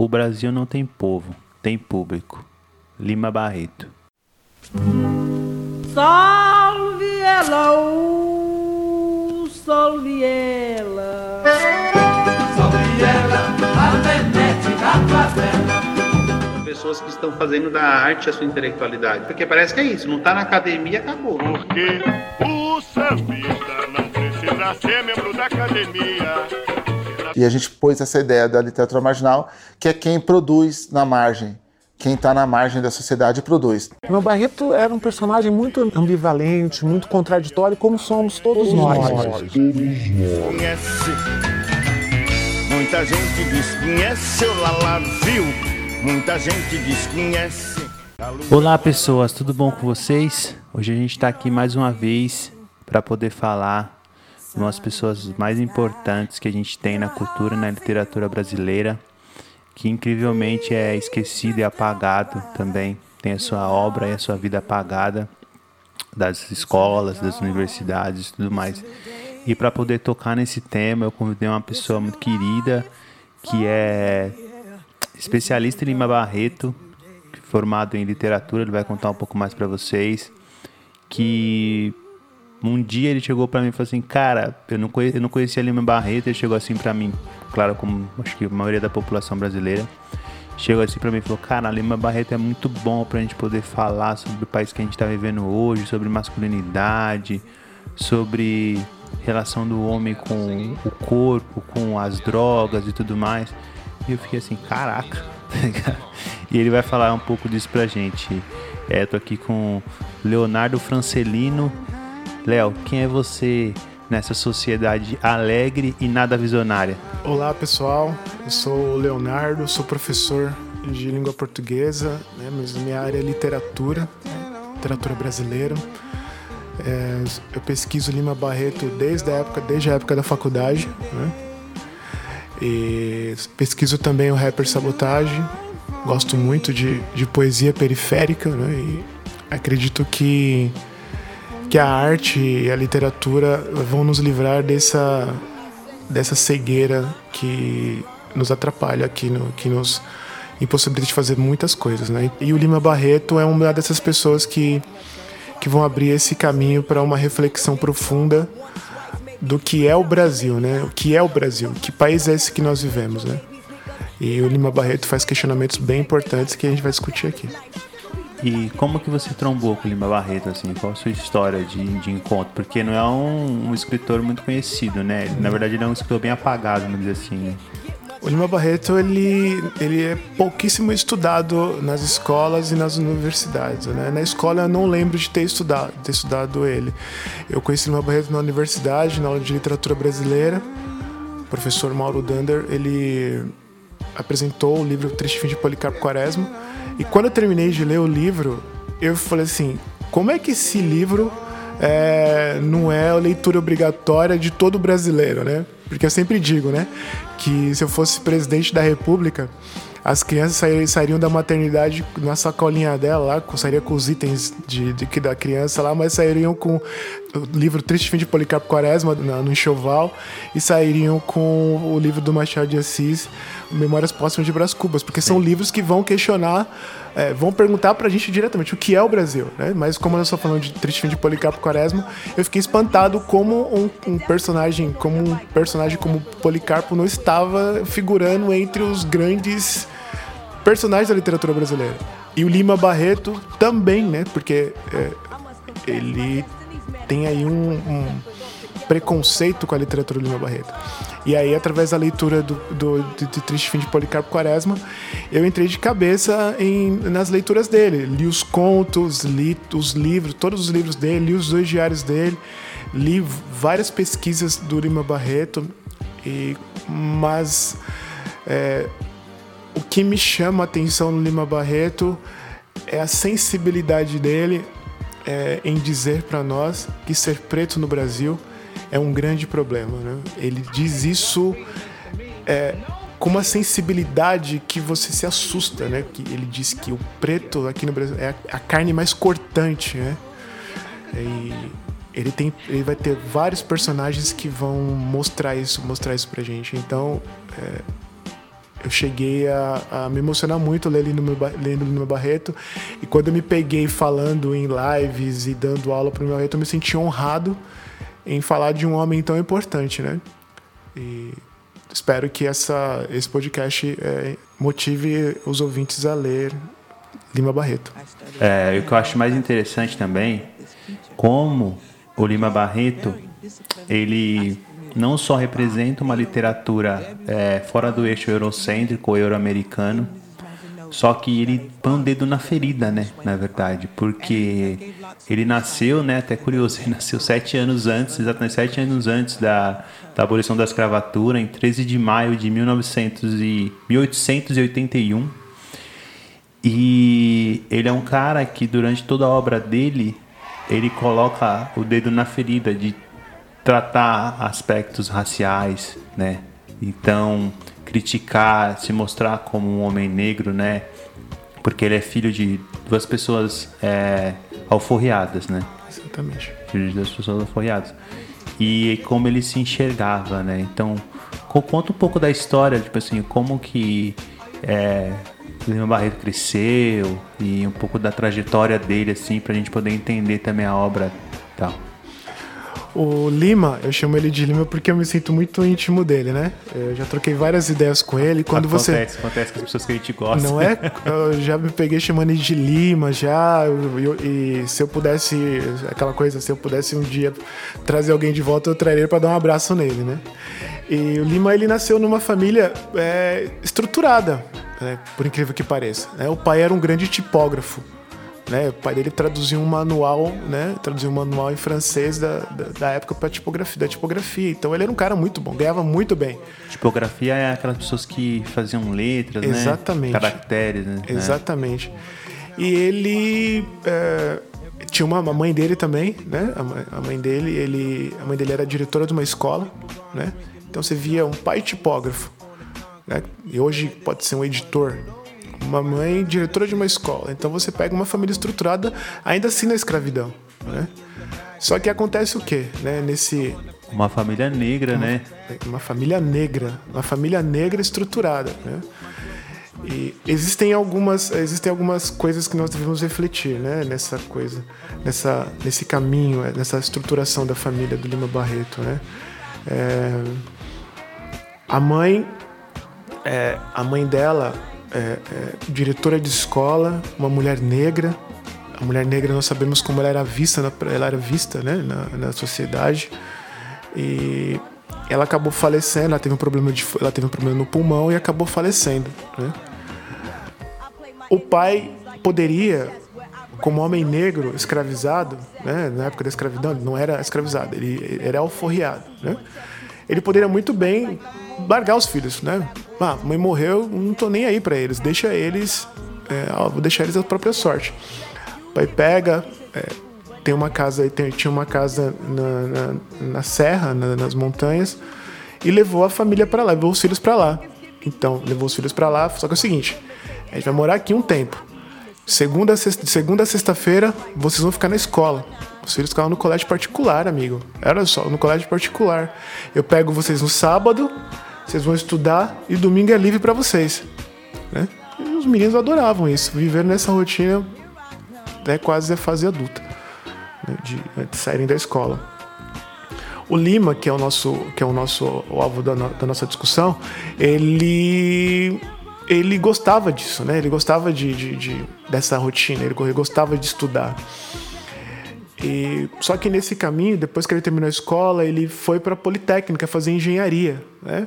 O Brasil não tem povo, tem público. Lima Barreto. Salve ela, uh, salve ela. Salve ela, a Venete da favela pessoas que estão fazendo da arte a sua intelectualidade. Porque parece que é isso, não está na academia, acabou. Porque o sambista não precisa ser membro da academia. E a gente pôs essa ideia da literatura marginal, que é quem produz na margem. Quem está na margem da sociedade produz. Meu Barreto era um personagem muito ambivalente, muito contraditório, como somos todos, todos nós. nós. Conhece. Muita gente diz conhece o Lala viu. Muita gente diz conhece. Olá pessoas, tudo bom com vocês? Hoje a gente está aqui mais uma vez para poder falar umas pessoas mais importantes que a gente tem na cultura e na literatura brasileira, que incrivelmente é esquecido e apagado também, tem a sua obra e a sua vida apagada das escolas, das universidades e tudo mais. E para poder tocar nesse tema, eu convidei uma pessoa muito querida, que é especialista em Lima Barreto, formado em literatura, ele vai contar um pouco mais para vocês. Que um dia ele chegou para mim e falou assim: Cara, eu não, conhecia, eu não conhecia Lima Barreto. Ele chegou assim para mim, claro, como acho que a maioria da população brasileira. Chegou assim para mim e falou: Cara, Lima Barreto é muito bom pra gente poder falar sobre o país que a gente tá vivendo hoje, sobre masculinidade, sobre relação do homem com o corpo, com as drogas e tudo mais. E eu fiquei assim, caraca, tá E ele vai falar um pouco disso pra gente. É, tô aqui com Leonardo Francelino. Léo, quem é você nessa sociedade alegre e nada visionária? Olá pessoal, eu sou o Leonardo, sou professor de língua portuguesa, né, mas minha área é literatura, né, literatura brasileira. É, eu pesquiso Lima Barreto desde a época, desde a época da faculdade, né? E pesquiso também o rapper Sabotage. Gosto muito de, de poesia periférica, né? E acredito que, que a arte e a literatura vão nos livrar dessa, dessa cegueira que nos atrapalha, que, no, que nos impossibilita de fazer muitas coisas, né? E o Lima Barreto é uma dessas pessoas que, que vão abrir esse caminho para uma reflexão profunda do que é o Brasil, né? O que é o Brasil? Que país é esse que nós vivemos, né? E o Lima Barreto faz questionamentos bem importantes que a gente vai discutir aqui. E como que você trombou com o Lima Barreto, assim? Qual a sua história de, de encontro? Porque não é um, um escritor muito conhecido, né? Na verdade, ele é um escritor bem apagado, vamos dizer assim. O Lima Barreto ele, ele é pouquíssimo estudado nas escolas e nas universidades. Né? Na escola eu não lembro de ter estudado, ter estudado ele. Eu conheci o Lima Barreto na universidade, na aula de literatura brasileira. O professor Mauro Dander ele apresentou o livro Triste Fim de Policarpo Quaresma. E quando eu terminei de ler o livro, eu falei assim: como é que esse livro é, não é a leitura obrigatória de todo brasileiro, né? Porque eu sempre digo, né? Que se eu fosse presidente da república, as crianças sairiam, da maternidade na sacolinha dela lá, sairiam com os itens de, de, da criança lá, mas sairiam com o livro Triste Fim de Policarpo Quaresma no enxoval e sairiam com o livro do Machado de Assis, Memórias Póstumas de Brás Cubas, porque Sim. são livros que vão questionar, é, vão perguntar pra gente diretamente o que é o Brasil, né? Mas como eu estou falando de Triste Fim de Policarpo Quaresma, eu fiquei espantado como um, um personagem, como um personagem como Policarpo não estava figurando entre os grandes personagens da literatura brasileira. E o Lima Barreto também, né? Porque é, ele tem aí um, um, preconceito com a literatura do Lima Barreto. E aí, através da leitura do, do de, de, Triste Fim de Policarpo Quaresma, eu entrei de cabeça em, nas leituras dele. Li os contos, li os livros, todos os livros dele, li os dois diários dele, li várias pesquisas do Lima Barreto, e, mas é, o que me chama a atenção no Lima Barreto é a sensibilidade dele é, em dizer para nós que ser preto no Brasil é um grande problema. Né? Ele diz isso é, com uma sensibilidade que você se assusta, né? Que ele diz que o preto aqui no Brasil é a, carne mais cortante, né? E ele tem, ele vai ter vários personagens que vão mostrar isso, mostrar isso pra gente. Então, é, eu cheguei a, a me emocionar muito lendo Lima, Ba- lendo Lima Barreto. E quando eu me peguei falando em lives e dando aula para o Lima Barreto, eu me senti honrado em falar de um homem tão importante, né? E espero que essa, esse podcast eh, motive os ouvintes a ler Lima Barreto. É, o que eu acho mais interessante também, como o Lima Barreto, ele não só representa uma literatura é, fora do eixo eurocêntrico ou euro-americano, só que ele põe um dedo na ferida, né? Na verdade, porque ele nasceu, né? Até curioso, ele nasceu sete anos antes, exatamente sete anos antes da, da abolição da escravatura, em 13 de maio de 1900 e, 1881. E ele é um cara que durante toda a obra dele, ele coloca o dedo na ferida de tratar aspectos raciais, né? Então, criticar, se mostrar como um homem negro, né? Porque ele é filho de duas pessoas é, alforriadas, né? Exatamente. filho de duas pessoas alforriadas. E como ele se enxergava, né? Então, co- conta um pouco da história, tipo assim, como que é, Lima Barreto cresceu e um pouco da trajetória dele, assim, pra gente poder entender também a obra e tal. O Lima, eu chamo ele de Lima porque eu me sinto muito íntimo dele, né? Eu já troquei várias ideias com ele. Quando você. acontece, acontece com as pessoas que a gente gosta. Não é? Eu já me peguei chamando ele de Lima, já. eu- e se eu pudesse, aquela coisa, se eu pudesse um dia trazer alguém de volta, eu traria ele pra dar um abraço nele, né? E o Lima, ele nasceu numa família é, estruturada, né? por incrível que pareça. né? O pai era um grande tipógrafo. Né? O pai dele traduziu um manual, né? Traduziu um manual em francês da, da, da época para tipografia, da tipografia. Então ele era um cara muito bom, ganhava muito bem. Tipografia é aquelas pessoas que faziam letras, Exatamente. né? Caracteres, né? Exatamente. E ele é, tinha uma mãe dele também, né? A mãe, a mãe dele, ele, a mãe dele era diretora de uma escola, né? Então você via um pai tipógrafo, né? E hoje pode ser um editor. Uma mãe diretora de uma escola. Então você pega uma família estruturada, ainda assim na escravidão, né? Só que acontece o quê, né? Nesse Uma família negra, né? uma família negra, uma família negra estruturada, né? E existem algumas, existem algumas coisas que nós devemos refletir, né? Nessa coisa, nessa, nesse caminho, eh, nessa estruturação da família do Lima Barreto, né? É, a mãe, é, a mãe dela é, é diretora de escola, uma mulher negra. A mulher negra nós sabemos como ela era vista, na, ela era vista, né? Na, na sociedade e ela acabou falecendo. Ela teve um problema de, ela teve um problema no pulmão e acabou falecendo. Né? O pai poderia, como homem negro escravizado, né? na época da escravidão, ele não era escravizado, ele, ele era alforriado. Né? Ele poderia muito bem largar os filhos, né? Ah, mãe morreu, não tô nem aí para eles, deixa eles, é, ó, vou deixar eles à própria sorte. Pai pega, é, tem uma casa, tem, tinha uma casa na, na, na serra, na- nas montanhas, e levou a família para lá, levou os filhos para lá. Então, levou os filhos para lá, só que é o seguinte, a gente vai morar aqui um tempo. Segunda, a sexta- segunda a sexta-feira, vocês vão ficar na escola. Os filhos ficavam no colégio particular, amigo. Era só, no colégio particular. Eu pego vocês no sábado, vocês vão estudar e domingo é livre para vocês. Né? E os meninos adoravam isso, viveram nessa rotina até quase a fase adulta, né? de, de saírem da escola. O Lima, que é o nosso, que é o nosso o alvo da, da nossa discussão, ele ele gostava disso, né? Ele gostava de, de- de- dessa rotina, ele gostava de estudar. E só que nesse caminho, depois que ele terminou a escola, ele foi para a Politécnica fazer engenharia, né?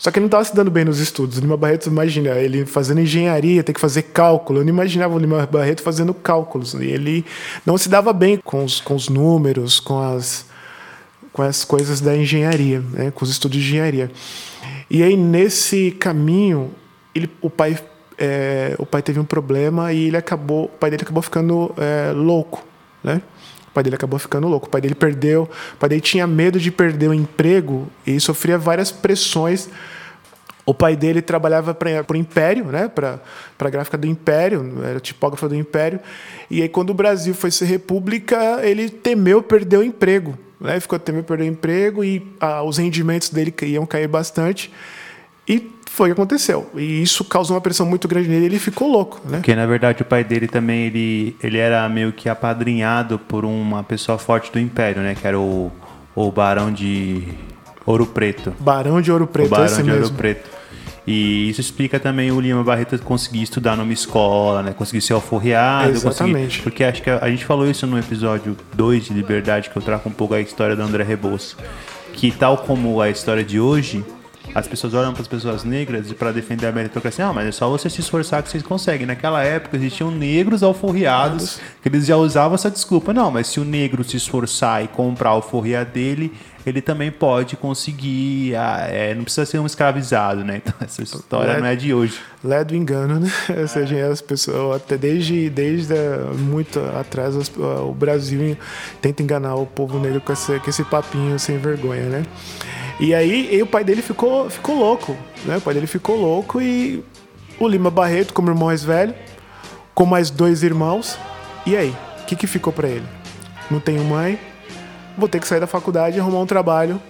Só que ele não estava se dando bem nos estudos. O Lima Barreto, imagina, ele fazendo engenharia, tem que fazer cálculo. Eu não imaginava o Lima Barreto fazendo cálculos. E ele não se dava bem com os, com os números, com as, com as coisas da engenharia, né? com os estudos de engenharia. E aí, nesse caminho, ele, o, pai, é, o pai teve um problema e ele acabou, o pai dele acabou ficando é, louco. Né? O pai dele acabou ficando louco. O pai dele perdeu. O pai dele tinha medo de perder o emprego e sofria várias pressões. O pai dele trabalhava para o Império, né? para a gráfica do Império, era tipógrafo do Império. E aí, quando o Brasil foi ser república, ele temeu perder o emprego. Né? Ficou temendo perder o emprego e ah, os rendimentos dele iam cair bastante. E foi o que aconteceu. E isso causou uma pressão muito grande nele ele ficou louco, né? Porque na verdade o pai dele também ele, ele era meio que apadrinhado por uma pessoa forte do império, né? Que era o, o barão de Ouro Preto. Barão de Ouro Preto, o barão esse de mesmo. Ouro Preto. E isso explica também o Lima Barreto conseguir estudar numa escola, né? Conseguir ser alforreado. Exatamente. conseguir- porque acho que a, a gente falou isso no episódio 2 de Liberdade, que eu trago um pouco a história do André Rebouças. Que tal como a história de hoje, as pessoas olham para as pessoas negras e para defender a meritocracia, ah, mas é só você se esforçar que vocês conseguem. Naquela época existiam negros alforriados, que eles já usavam essa desculpa. Não, mas se o negro se esforçar e comprar a alforria dele, ele também pode conseguir. ah, é, não precisa ser um escravizado, né? Então essa história É. não é de hoje. Lé do engano, né? Ou seja, as pessoas, até desde, desde eh, muito atrás, eh, o Brasil tenta enganar o povo negro com esse, com esse papinho sem vergonha, né? E aí e o pai dele ficou, ficou louco, né? O pai dele ficou louco e o Lima Barreto, como irmão mais velho, com mais dois irmãos. E aí? O que, que ficou pra ele? Não tenho mãe, vou ter que sair da faculdade e arrumar um trabalho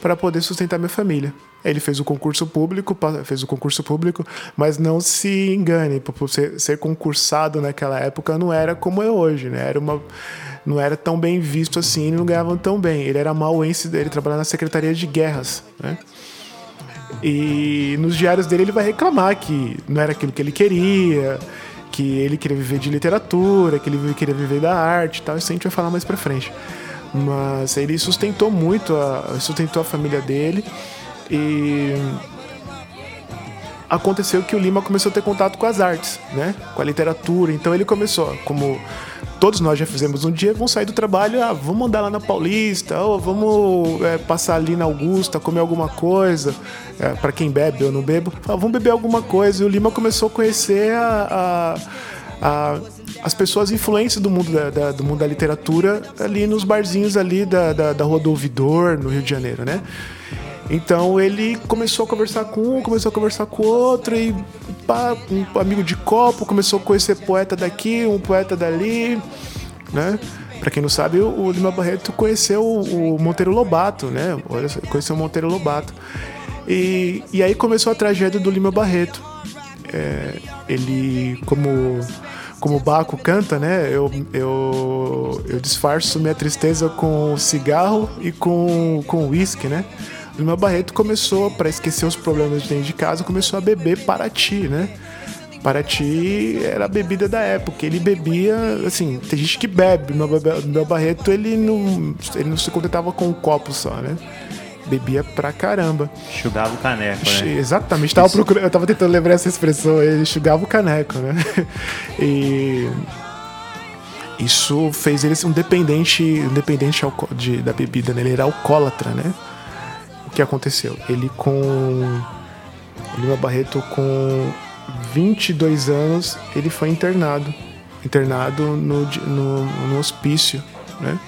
para poder sustentar minha família. Ele fez o concurso público, fez o concurso público, mas não se engane, ser, ser concursado naquela época não era como é hoje, né? Era uma não era tão bem visto assim, não ganhavam tão bem. Ele era mauense, ele trabalhava na Secretaria de Guerras, né? E nos diários dele ele vai reclamar que não era aquilo que ele queria, que ele queria viver de literatura, que ele queria viver da arte e tal. Isso a gente vai falar mais pra frente. Mas ele sustentou muito, a, sustentou a família dele e aconteceu que o Lima começou a ter contato com as artes, né? Com a literatura. Então ele começou, como todos nós já fizemos um dia, vamos sair do trabalho, ah, vamos andar lá na Paulista, ou vamos é, passar ali na Augusta, comer alguma coisa. É, para quem bebe, eu não bebo, ah, vamos beber alguma coisa. E o Lima começou a conhecer a- a- a- as pessoas influentes do mundo da, da- do mundo da literatura ali nos barzinhos ali da, da, da Rua do Ouvidor, no Rio de Janeiro, né? Então ele começou a conversar com um, começou a conversar com outro, e pá, um amigo de copo, começou a conhecer poeta daqui, um poeta dali, né? Pra quem não sabe, o Lima Barreto conheceu o Monteiro Lobato, né? Conheceu o Monteiro Lobato. E, e aí começou a tragédia do Lima Barreto. É, ele, como, como o Baco canta, né? Eu, eu, eu disfarço minha tristeza com cigarro e com, com uísque, né? O Lima Barreto começou, para esquecer os problemas de dentro de casa, começou a beber Paraty, né? Paraty era a bebida da época. Ele bebia, assim, tem gente que bebe. Meu, meu Barreto, ele não, ele não se contentava com um copo só, né? Bebia pra caramba. Enxugava o caneco, né? Exatamente, tava procurando, eu tava tentando lembrar essa expressão, ele enxugava o caneco, né? E isso fez ele ser um dependente, um dependente de, da bebida, né? Ele era alcoólatra, né? Que aconteceu? Ele com. O Lima Barreto com 22 anos, ele foi internado. Internado no, no, no hospício, né?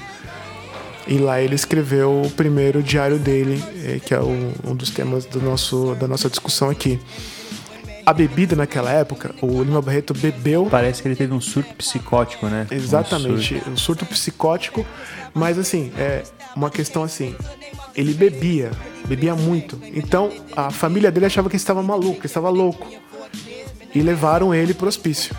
E lá ele escreveu o primeiro diário dele, eh, que é um dos temas do nosso, da nossa discussão aqui. A bebida naquela época, o Lima Barreto bebeu Parece que ele teve um surto psicótico, né? Um Exatamente, surto. um surto psicótico, mas assim, é uma questão assim, ele bebia, bebia muito. Então a família dele achava que ele estava maluco, que estava louco. E levaram ele pro hospício.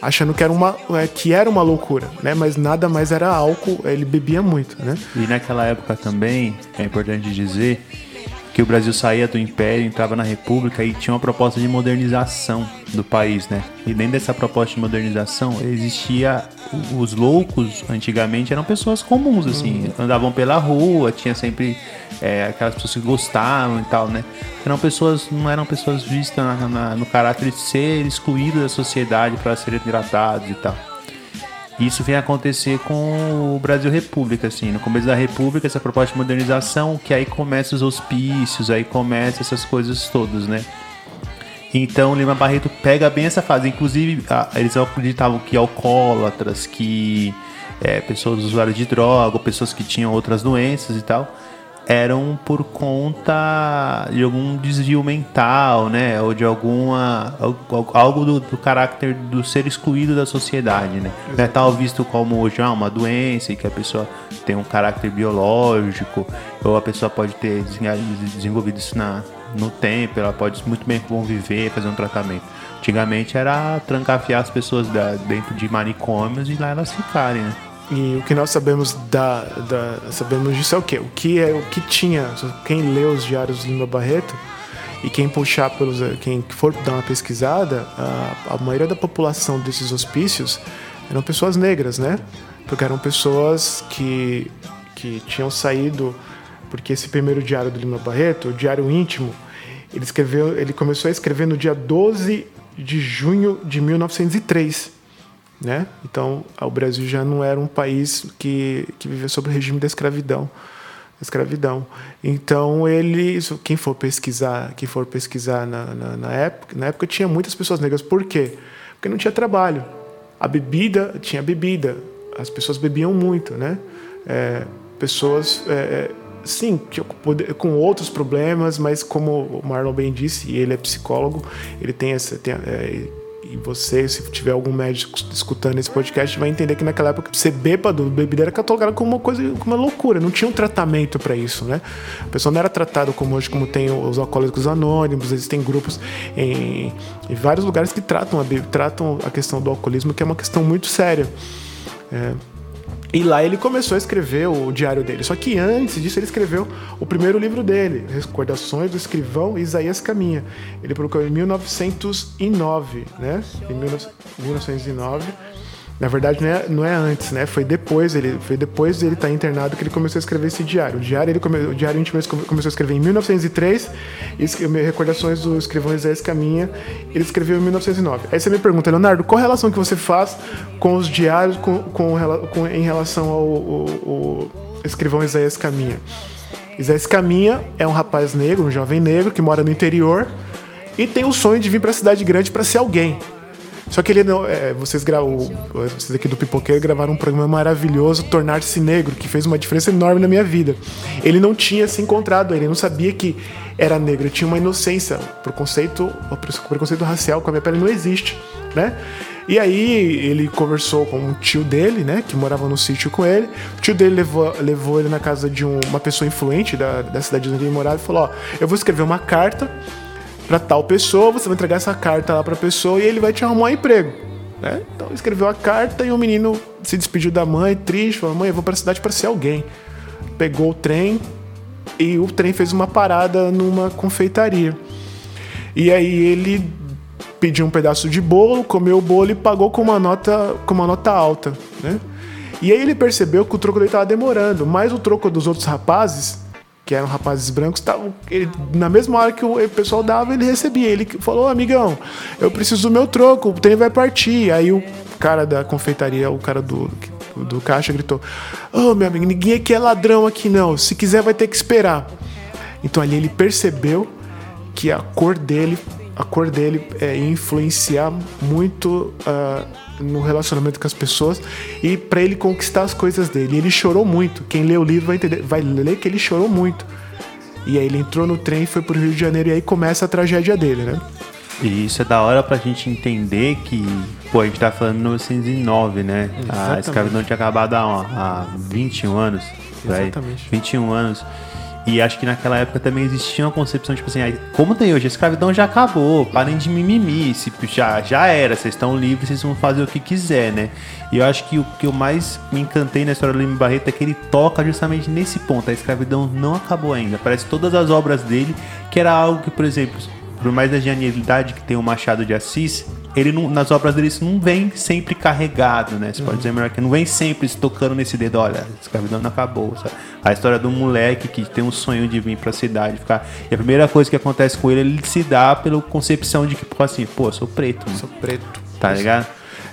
Achando que era uma, é, que era uma loucura, né? Mas nada mais era álcool, ele bebia muito, né? E naquela época também, é importante dizer que o Brasil saía do Império, entrava na República e tinha uma proposta de modernização do país, né? E dentro dessa proposta de modernização existia os loucos, antigamente eram pessoas comuns, assim, andavam pela rua, tinha sempre é, aquelas pessoas que gostavam e tal, né? Eram pessoas, não eram pessoas vistas na- na- no caráter de ser excluído da sociedade para serem tratados e tal. Isso vem acontecer com o Brasil República, assim. No começo da República, essa proposta de modernização, que aí começa os hospícios, aí começa essas coisas todas, né? Então, Lima Barreto pega bem essa fase. Inclusive, eles acreditavam que alcoólatras, que é, pessoas usuárias de droga, pessoas que tinham outras doenças e tal, eram por conta de algum desvio mental, né? Ou de alguma algo- do, do caráter do ser excluído da sociedade, né? Não é tal visto como já uma doença e que a pessoa tem um caráter biológico, ou a pessoa pode ter desen- desenvolvido isso na, no tempo, ela pode muito bem conviver, fazer um tratamento. Antigamente era trancafiar as pessoas da- dentro de manicômios e lá elas ficarem, né? E o que nós sabemos da, da- sabemos disso é o quê? O que é o que tinha, quem lê os diários do Lima Barreto e quem puxar pelos quem for dar uma pesquisada, a, a maioria da população desses hospícios eram pessoas negras, né? Porque eram pessoas que que tinham saído porque esse primeiro diário do Lima Barreto, o diário íntimo, ele escreveu, ele começou a escrever no dia 12 de junho de 1903 né? Então, o Brasil já não era um país que, que vivia sob o regime da escravidão, escravidão. Então, ele, quem for pesquisar, quem for pesquisar na, na, na época, na época tinha muitas pessoas negras. Por quê? Porque não tinha trabalho. A bebida tinha bebida. As pessoas bebiam muito, né? É, pessoas, é, é, sim, com outros problemas, mas como o Marlon bem disse, e ele é psicólogo, ele tem essa, tem, é, e você, se tiver algum médico escutando esse podcast, vai entender que naquela época ser bêbado, bebida era catalogada como uma coisa, como uma loucura. Não tinha um tratamento para isso, né? A pessoa não era tratada como hoje, como tem os alcoólicos anônimos, existem grupos em, em vários lugares que tratam a, tratam a questão do alcoolismo, que é uma questão muito séria. É, e lá ele começou a escrever o diário dele. Só que antes disso ele escreveu o primeiro livro dele, Recordações do Escrivão Isaías Caminha. Ele publicou em 1909, né? Em 19- 1909. Na verdade não é, não é antes, né? Foi depois ele foi depois dele estar internado que ele começou a escrever esse diário. O diário ele come, o diário íntimo começou a escrever em 1903 e Recordações do Escrivão Isaías Caminha ele escreveu em 1909. Aí você me pergunta, Leonardo, qual relação que você faz com os diários com, com, com- em relação ao, ao- ao Escrivão Isaías Caminha? Isaías Caminha é um rapaz negro, um jovem negro que mora no interior e tem o sonho de vir para a cidade grande para ser alguém. Só que ele é, vocês, gra- o- vocês aqui do Pipoqueiro gravaram um programa maravilhoso, Tornar-se Negro, que fez uma diferença enorme na minha vida. Ele não tinha se encontrado, ele não sabia que era negro, tinha uma inocência. Preconceito, preconceito racial com a minha pele não existe, né? E aí ele conversou com um tio dele, né, que morava no sítio com ele. O tio dele levou, levou ele na casa de um- uma pessoa influente da, da cidade onde ele morava e falou: Ó, eu vou escrever uma carta para tal pessoa, você vai entregar essa carta lá para a pessoa e ele vai te arrumar um emprego. Né? Então escreveu a carta e o menino se despediu da mãe, triste, falou: mãe, eu vou para a cidade para ser alguém. Pegou o trem e o trem fez uma parada numa confeitaria. E aí ele pediu um pedaço de bolo, comeu o bolo e pagou com uma nota, com uma nota alta, né? E aí ele percebeu que o troco dele estava demorando, mas o troco dos outros rapazes, que eram rapazes brancos, estavam ele- na mesma hora que o pessoal dava, ele recebia. Ele falou: "Amigão, eu preciso do meu troco, o trem vai partir". Aí o cara da confeitaria, o cara do do caixa gritou: "Ô, meu amigo, ninguém aqui é ladrão aqui não. Se quiser vai ter que esperar". Então ali ele percebeu que a cor dele, a cor dele é, ia influenciar muito ah, no relacionamento com as pessoas e para ele conquistar as coisas dele. E ele chorou muito. Quem lê o livro vai entender, vai ler que ele chorou muito. E aí ele entrou no trem, foi pro Rio de Janeiro e aí começa a tragédia dele, né? E isso é da hora pra gente entender que, pô, a gente tá falando em 1909, né? A Exatamente. escravidão tinha acabado há, há 21 anos. aí. Exatamente. 21 anos. E acho que naquela época também existia uma concepção, tipo assim, como tem hoje, a escravidão já acabou, parem de mimimi, se, já, já era, vocês estão livres, vocês vão fazer o que quiser, né? E eu acho que o que eu mais me encantei na história do Lima Barreto é que ele toca justamente nesse ponto, a escravidão não acabou ainda. Parece que todas as obras dele, que era algo que, por exemplo, por mais da genialidade que tem o Machado de Assis, ele não, nas obras dele isso não vem sempre carregado, né? Você pode dizer melhor que não vem sempre se tocando nesse dedo, olha, a escravidão não acabou, sabe? A história do moleque que tem um sonho de vir pra cidade, ficar. E a primeira coisa que acontece com ele, ele se dá pela concepção de que, pô, assim, pô, sou preto, mano, Sou preto. tá ligado?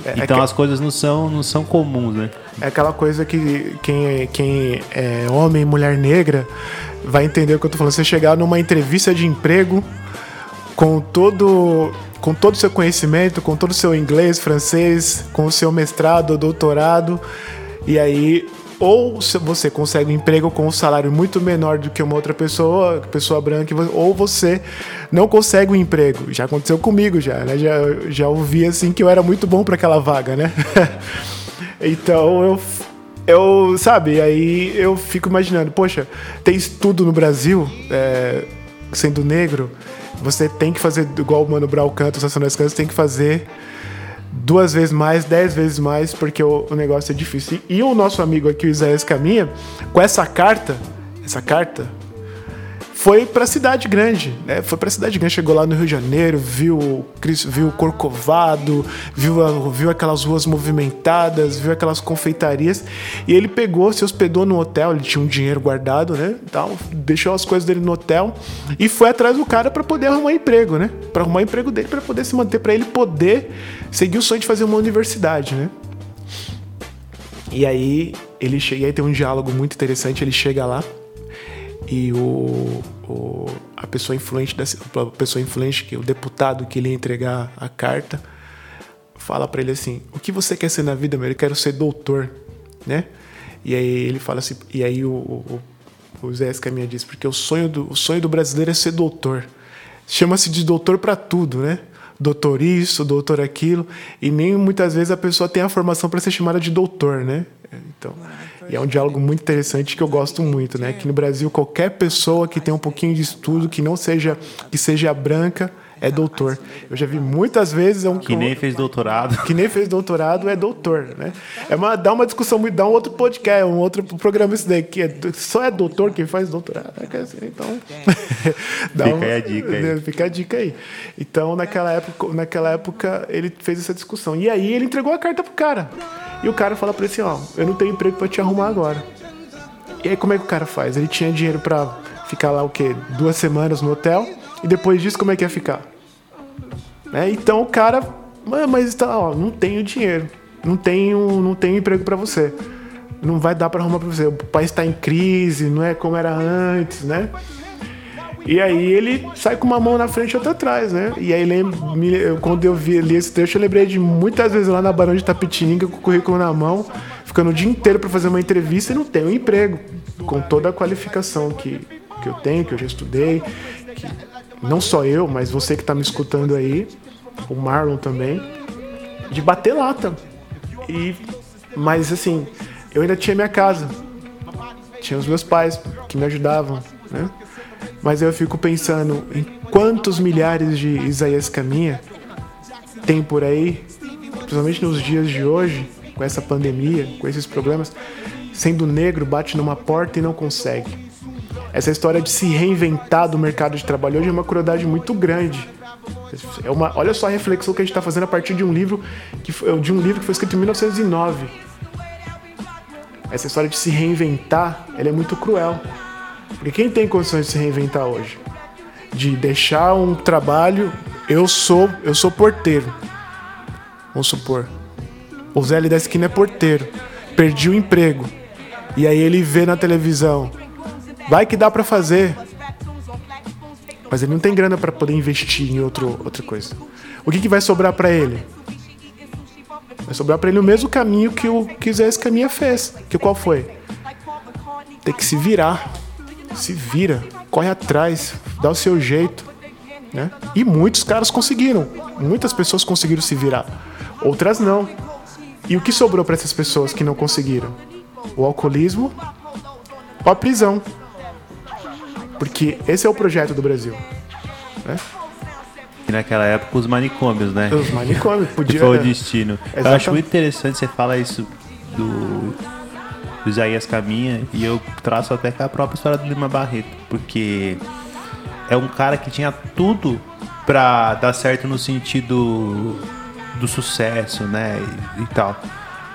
É- é então que- as coisas não são, não são comuns, né? É aquela coisa que quem é, quem é homem e mulher negra vai entender o que eu tô falando. Você chegar numa entrevista de emprego com todo com todo o seu conhecimento, com todo o seu inglês, francês, com o seu mestrado, doutorado, e aí ou você consegue um emprego com um salário muito menor do que uma outra pessoa, pessoa branca, ou você não consegue um emprego. Já aconteceu comigo já, né? Já, já ouvi assim que eu era muito bom para aquela vaga, né? então eu eu, sabe, aí eu fico imaginando, poxa, tem estudo no Brasil, é, sendo negro, você tem que fazer, igual o Mano Brown canta, os Racionais cantam, você tem que fazer duas vezes mais, dez vezes mais, porque o, o negócio é difícil. E, e o nosso amigo aqui, o Isaías Caminha, com essa carta, essa carta, foi pra cidade grande, né? Foi pra cidade grande, chegou lá no Rio de Janeiro, viu viu Corcovado, viu, viu aquelas ruas movimentadas, viu aquelas confeitarias, e ele pegou, se hospedou no hotel, ele tinha um dinheiro guardado, né? Então, deixou as coisas dele no hotel e foi atrás do cara pra poder arrumar emprego, né? Pra arrumar emprego dele, pra poder se manter, pra ele poder seguir o sonho de fazer uma universidade, né? E aí ele chega, e aí tem um diálogo muito interessante, ele chega lá e o, o- a pessoa influente dessa, pessoa influente que o deputado que ia entregar a carta fala pra ele assim: "O que você quer ser na vida, meu? Eu quero ser doutor", né? E aí ele fala assim, e aí o, o, o Zé Escaminha diz: "Porque o sonho do o sonho do brasileiro é ser doutor. Chama-se de doutor pra tudo, né?" Doutor isso, doutor aquilo, e nem muitas vezes a pessoa tem a formação para ser chamada de doutor, né? Então, e é um diálogo muito interessante que eu gosto muito, né? Que no Brasil qualquer pessoa que tem um pouquinho de estudo, que não seja que seja branca, é doutor. Eu já vi muitas vezes é um Que nem fez doutorado. que nem fez doutorado é doutor, né? É uma, dá uma discussão muito, dá um outro podcast, um outro programa isso daí, que é, só é doutor quem faz doutorado. né? Então, dá Fica aí a dica aí. Fica a dica aí. Então, naquela época, naquela época, ele fez essa discussão. E aí ele entregou a carta pro cara. E o cara fala pra ele assim, ó, eu não tenho emprego pra te arrumar agora. E aí como é que o cara faz? Ele tinha dinheiro pra ficar lá o quê? Duas semanas no hotel. E depois disso, como é que ia ficar? Né? Então o cara, "Mas- tá, ó, não tenho dinheiro, não tenho, não tenho emprego pra você, não vai dar pra arrumar pra você. O país tá em crise, não é como era antes, né? E aí ele sai com uma mão na frente e outra atrás, né? E aí lembro, quando eu vi, li esse trecho, eu lembrei de muitas vezes lá na Barão de Tapetininga com o currículo na mão, ficando o dia inteiro pra fazer uma entrevista e não tenho um emprego, com toda a qualificação que, que eu tenho, que eu já estudei, que não só eu, mas você que tá me escutando aí, o Marlon também, de bater lata. E, mas assim, eu ainda tinha minha casa, tinha os meus pais que me ajudavam, né? Mas eu fico pensando em quantos milhares de Isaías Caminha tem por aí, principalmente nos dias de hoje, com essa pandemia, com esses problemas, sendo negro, bate numa porta e não consegue. Essa história de se reinventar do mercado de trabalho hoje é uma crueldade muito grande. É uma, olha só a reflexão que a gente está fazendo a partir de um livro que foi, de um livro que foi escrito em 1909. Essa história de se reinventar, ela é muito cruel. Porque quem tem condições de se reinventar hoje? De deixar um trabalho, eu sou, eu sou porteiro. Vamos supor. O Zé ali da esquina é porteiro. Perdi o emprego. E aí ele vê na televisão. Vai que dá pra fazer. Mas ele não tem grana pra poder investir em outro, outra coisa. O que, que vai sobrar pra ele? Vai sobrar pra ele o mesmo caminho que o que Zé Escaminha fez. Que qual foi? Tem que se virar. Se vira, corre atrás, dá o seu jeito. Né? E muitos caras conseguiram. Muitas pessoas conseguiram se virar. Outras não. E o que sobrou pra essas pessoas que não conseguiram? O alcoolismo ou a prisão. Porque esse é o projeto do Brasil. Né? E naquela época os manicômios, né? Os manicômios podia. foi o destino. Eu Exatamente. acho muito interessante você falar isso do, do Isaías Caminha e eu traço até com a própria história do Lima Barreto, porque é um cara que tinha tudo pra dar certo no sentido do sucesso, né? E, e tal.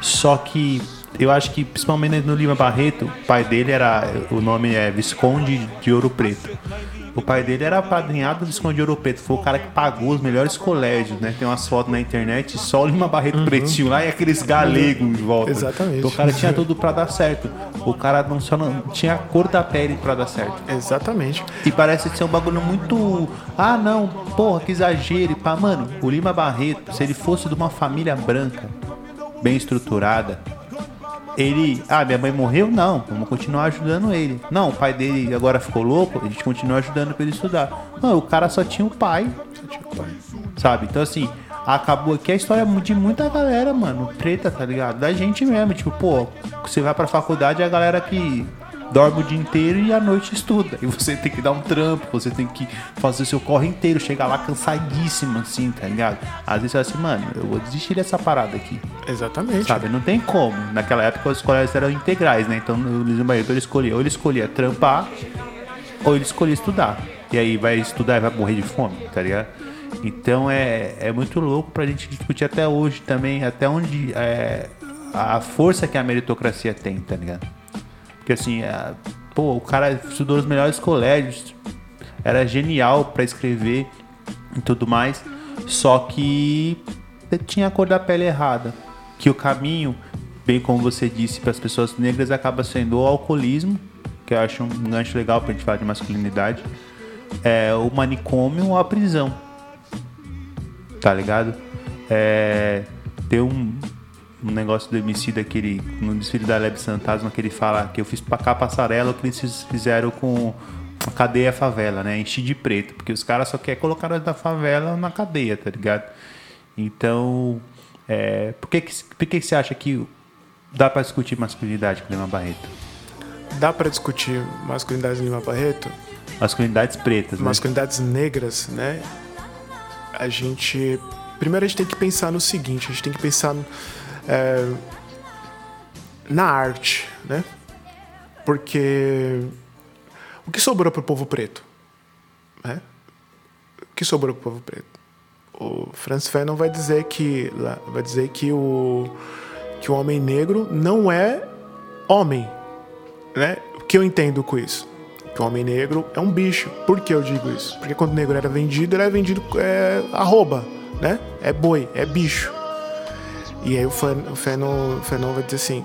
Só que eu acho que principalmente no Lima Barreto, o pai dele era. O nome é Visconde de Ouro Preto. O pai dele era padrinhado do Visconde de Ouro Preto. Foi o cara que pagou os melhores colégios, né? Tem umas fotos na internet, só o Lima Barreto pretinho lá e aqueles galegos em volta. Exatamente. Então o cara tinha tudo pra dar certo. O cara não só não tinha a cor da pele pra dar certo. Exatamente. E parece ser um bagulho muito. Ah, não, porra, que exagero. Pá, mano, o Lima Barreto, se ele fosse de uma família branca, bem estruturada, ele. Ah, minha mãe morreu? Não, vamos continuar ajudando ele. Não, o pai dele agora ficou louco, a gente continua ajudando pra ele estudar. Não, o cara só tinha o pai. Sabe? Então, assim, acabou aqui a história de muita galera, mano. Treta, tá ligado? Da gente mesmo. Tipo, pô, você vai pra faculdade, a galera que dorme o dia inteiro e à noite estuda. E você tem que dar um trampo, você tem que fazer o seu corre inteiro, chegar lá cansadíssimo, assim, tá ligado? Às vezes você fala assim, mano, eu vou desistir dessa parada aqui. Exatamente. Sabe, não tem como. Naquela época os colégios eram integrais, né? Então o ele escolhia, ou ele escolhia trampar, ou ele escolhia estudar. E aí vai estudar e vai morrer de fome, tá ligado? Então é, é muito louco pra gente discutir até hoje também, até onde é, a força que a meritocracia tem, tá ligado? Porque assim, é, pô, o cara estudou nos melhores colégios, era genial pra escrever e tudo mais, só que tinha a cor da pele errada. Que o caminho, bem como você disse, para as pessoas negras acaba sendo o alcoolismo, que eu acho um gancho legal pra gente falar de masculinidade, é o manicômio ou a prisão. Tá ligado? É, tem um, um negócio do MC daquele. No desfile da Leb Fantasma que ele fala que eu fiz pra cá passarela o que eles fizeram com a cadeia favela, né? Enchi de preto. Porque os caras só querem colocar nós da favela na cadeia, tá ligado? Então. É, por que, que, por que, que você acha que dá pra discutir masculinidade com o Lima Barreto? Dá pra discutir masculinidade em Lima Barreto? Masculinidades pretas, né? masculinidades negras, né? A gente. Primeiro a gente tem que pensar no seguinte, a gente tem que pensar é, na arte, né? Porque o que sobrou para o povo preto? Né? O que sobrou para o povo preto? O Franz Fanon vai dizer que vai dizer que o que o homem negro não é homem, né? O que eu entendo com isso? Que o homem negro é um bicho. Por que eu digo isso? Porque quando o negro era vendido, ele era vendido é, arroba, né? É boi, é bicho. E aí o Fanon, Fanon vai dizer assim,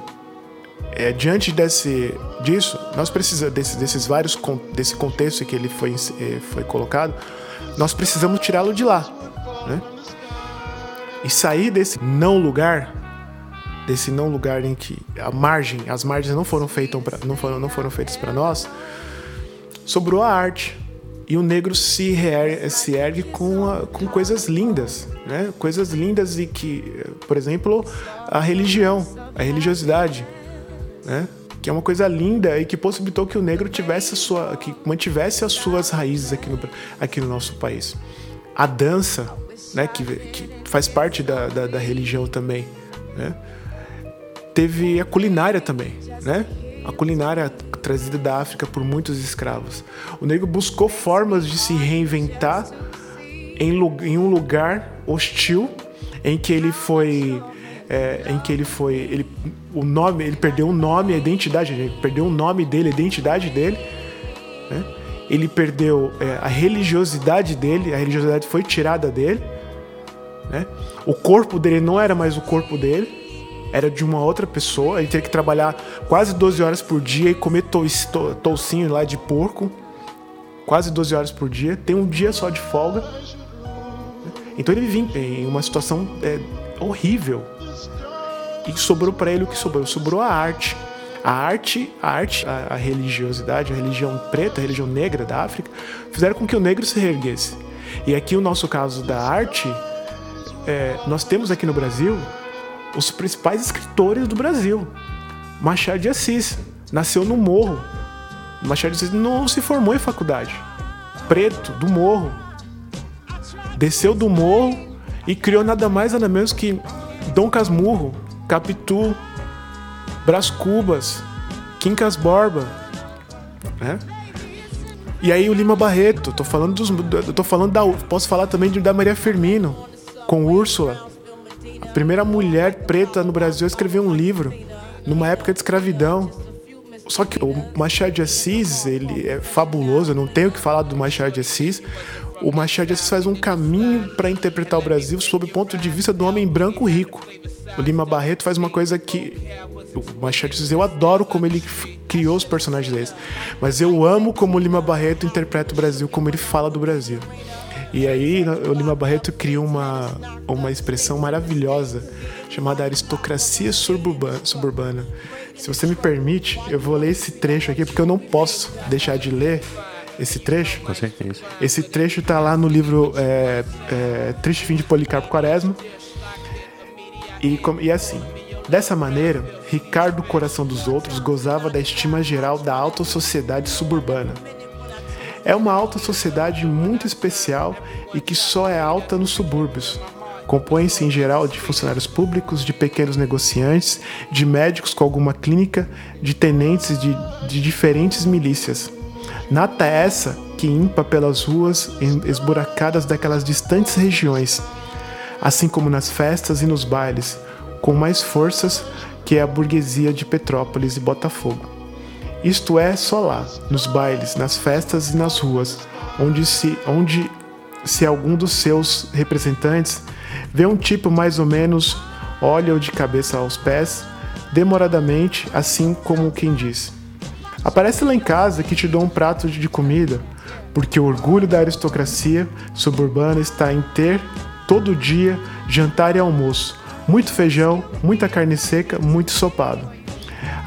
é, diante desse, disso, nós precisamos desse, desses vários desse contexto que ele foi, é, foi colocado, nós precisamos tirá-lo de lá, né? E sair desse não lugar, desse não lugar em que a margem, as margens não foram feitas pra, não foram não foram feitas para nós, sobrou a arte. E o negro se, se ergue com, a, com coisas lindas, né? Coisas lindas e que, por exemplo, a religião, a religiosidade, né? Que é uma coisa linda e que possibilitou que o negro tivesse sua, que mantivesse as suas raízes aqui no, aqui no nosso país. A dança, né? Que, que faz parte da, da, da religião também, né? Teve a culinária também, né? A culinária trazida da África por muitos escravos. O negro buscou formas de se reinventar em, em um lugar hostil em que ele foi é, em que ele foi ele o nome ele perdeu o nome a identidade ele perdeu o nome dele a identidade dele né? ele perdeu é, a religiosidade dele a religiosidade foi tirada dele né? o corpo dele não era mais o corpo dele era de uma outra pessoa. Ele teve que trabalhar quase 12 horas por dia e comer toucinho lá de porco. Quase 12 horas por dia. Tem um dia só de folga. Então ele vivia em uma situação é, horrível. E sobrou para ele o que sobrou? Sobrou a arte. A arte, a arte, a, a, religiosidade, a religião preta, a religião negra da África, fizeram com que o negro se reerguesse. E aqui o nosso caso da arte, é, nós temos aqui no Brasil os principais escritores do Brasil. Machado de Assis nasceu no Morro. Machado de Assis não se formou em faculdade. Preto, do Morro. Desceu do Morro e criou nada mais nada menos que Dom Casmurro, Capitu, Brás Cubas, Quincas Borba, né? E aí o Lima Barreto, tô falando dos, tô falando da, posso falar também da Maria Firmino com Úrsula, primeira mulher preta no Brasil a escrever um livro numa época de escravidão. Só que o Machado de Assis, ele é fabuloso, eu não tenho que falar do Machado de Assis. O Machado de Assis faz um caminho para interpretar o Brasil sob o ponto de vista do homem branco rico. O Lima Barreto faz uma coisa que o Machado de Assis, eu adoro como ele criou os personagens deles, mas eu amo como o Lima Barreto interpreta o Brasil, como ele fala do Brasil. E aí o Lima Barreto cria uma, uma expressão maravilhosa chamada aristocracia suburbana, suburbana. Se você me permite, eu vou ler esse trecho aqui porque eu não posso deixar de ler esse trecho. Com certeza. Esse trecho está lá no livro é, é, Triste Fim de Policarpo Quaresma. E, e assim, Dessa maneira, Ricardo Coração dos Outros gozava da estima geral da alta sociedade suburbana. É uma alta sociedade muito especial e que só é alta nos subúrbios. Compõe-se em geral de funcionários públicos, de pequenos negociantes, de médicos com alguma clínica, de tenentes de, de diferentes milícias. Nata essa que impa pelas ruas esburacadas daquelas distantes regiões, assim como nas festas e nos bailes, com mais forças que a burguesia de Petrópolis e Botafogo. Isto é só lá, nos bailes, nas festas e nas ruas, onde se, onde se algum dos seus representantes vê um tipo mais ou menos, olha-o de cabeça aos pés, demoradamente, assim como quem diz: Aparece lá em casa que te dou um prato de comida, porque o orgulho da aristocracia suburbana está em ter todo dia jantar e almoço, muito feijão, muita carne seca, muito sopado.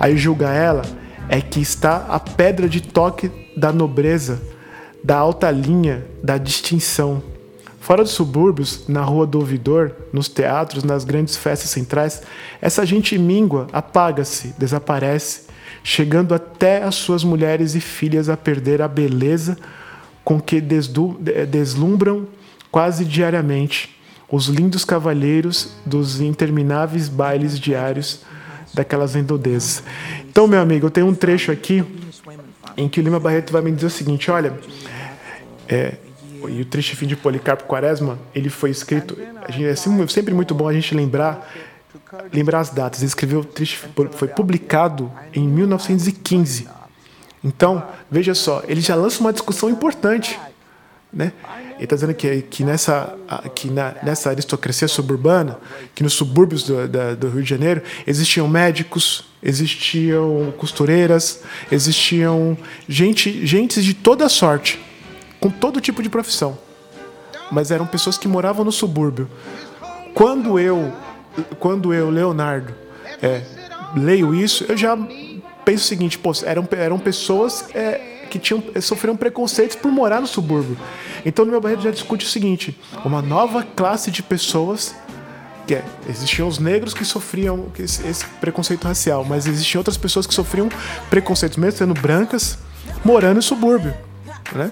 Aí julga ela é que está a pedra de toque da nobreza, da alta linha, da distinção. Fora dos subúrbios, na rua do ouvidor, nos teatros, nas grandes festas centrais, essa gente míngua, apaga-se, desaparece, chegando até as suas mulheres e filhas a perder a beleza com que deslumbram quase diariamente os lindos cavalheiros dos intermináveis bailes diários daquelas endodezas. Então, meu amigo, eu tenho um trecho aqui em que o Lima Barreto vai me dizer o seguinte: olha, é, e o Triste Fim de Policarpo Quaresma, ele foi escrito. é sempre muito bom a gente lembrar lembrar as datas. Ele escreveu Triste foi publicado em 1915. Então, veja só, ele já lança uma discussão importante, né? Ele está dizendo que, que, nessa, que na, nessa aristocracia suburbana, que nos subúrbios do, da, do Rio de Janeiro, existiam médicos, existiam costureiras, existiam gente, gentes de toda sorte, com todo tipo de profissão. Mas eram pessoas que moravam no subúrbio. Quando eu, quando eu Leonardo, é, leio isso, eu já penso o seguinte: pô, eram, eram pessoas. É, que tinham, sofreram preconceitos por morar no subúrbio. Então, no meu Barreto já discute o seguinte: uma nova classe de pessoas. Que é, existiam os negros que sofriam esse, preconceito racial, mas existiam outras pessoas que sofriam preconceitos, mesmo sendo brancas, morando em subúrbio. Né?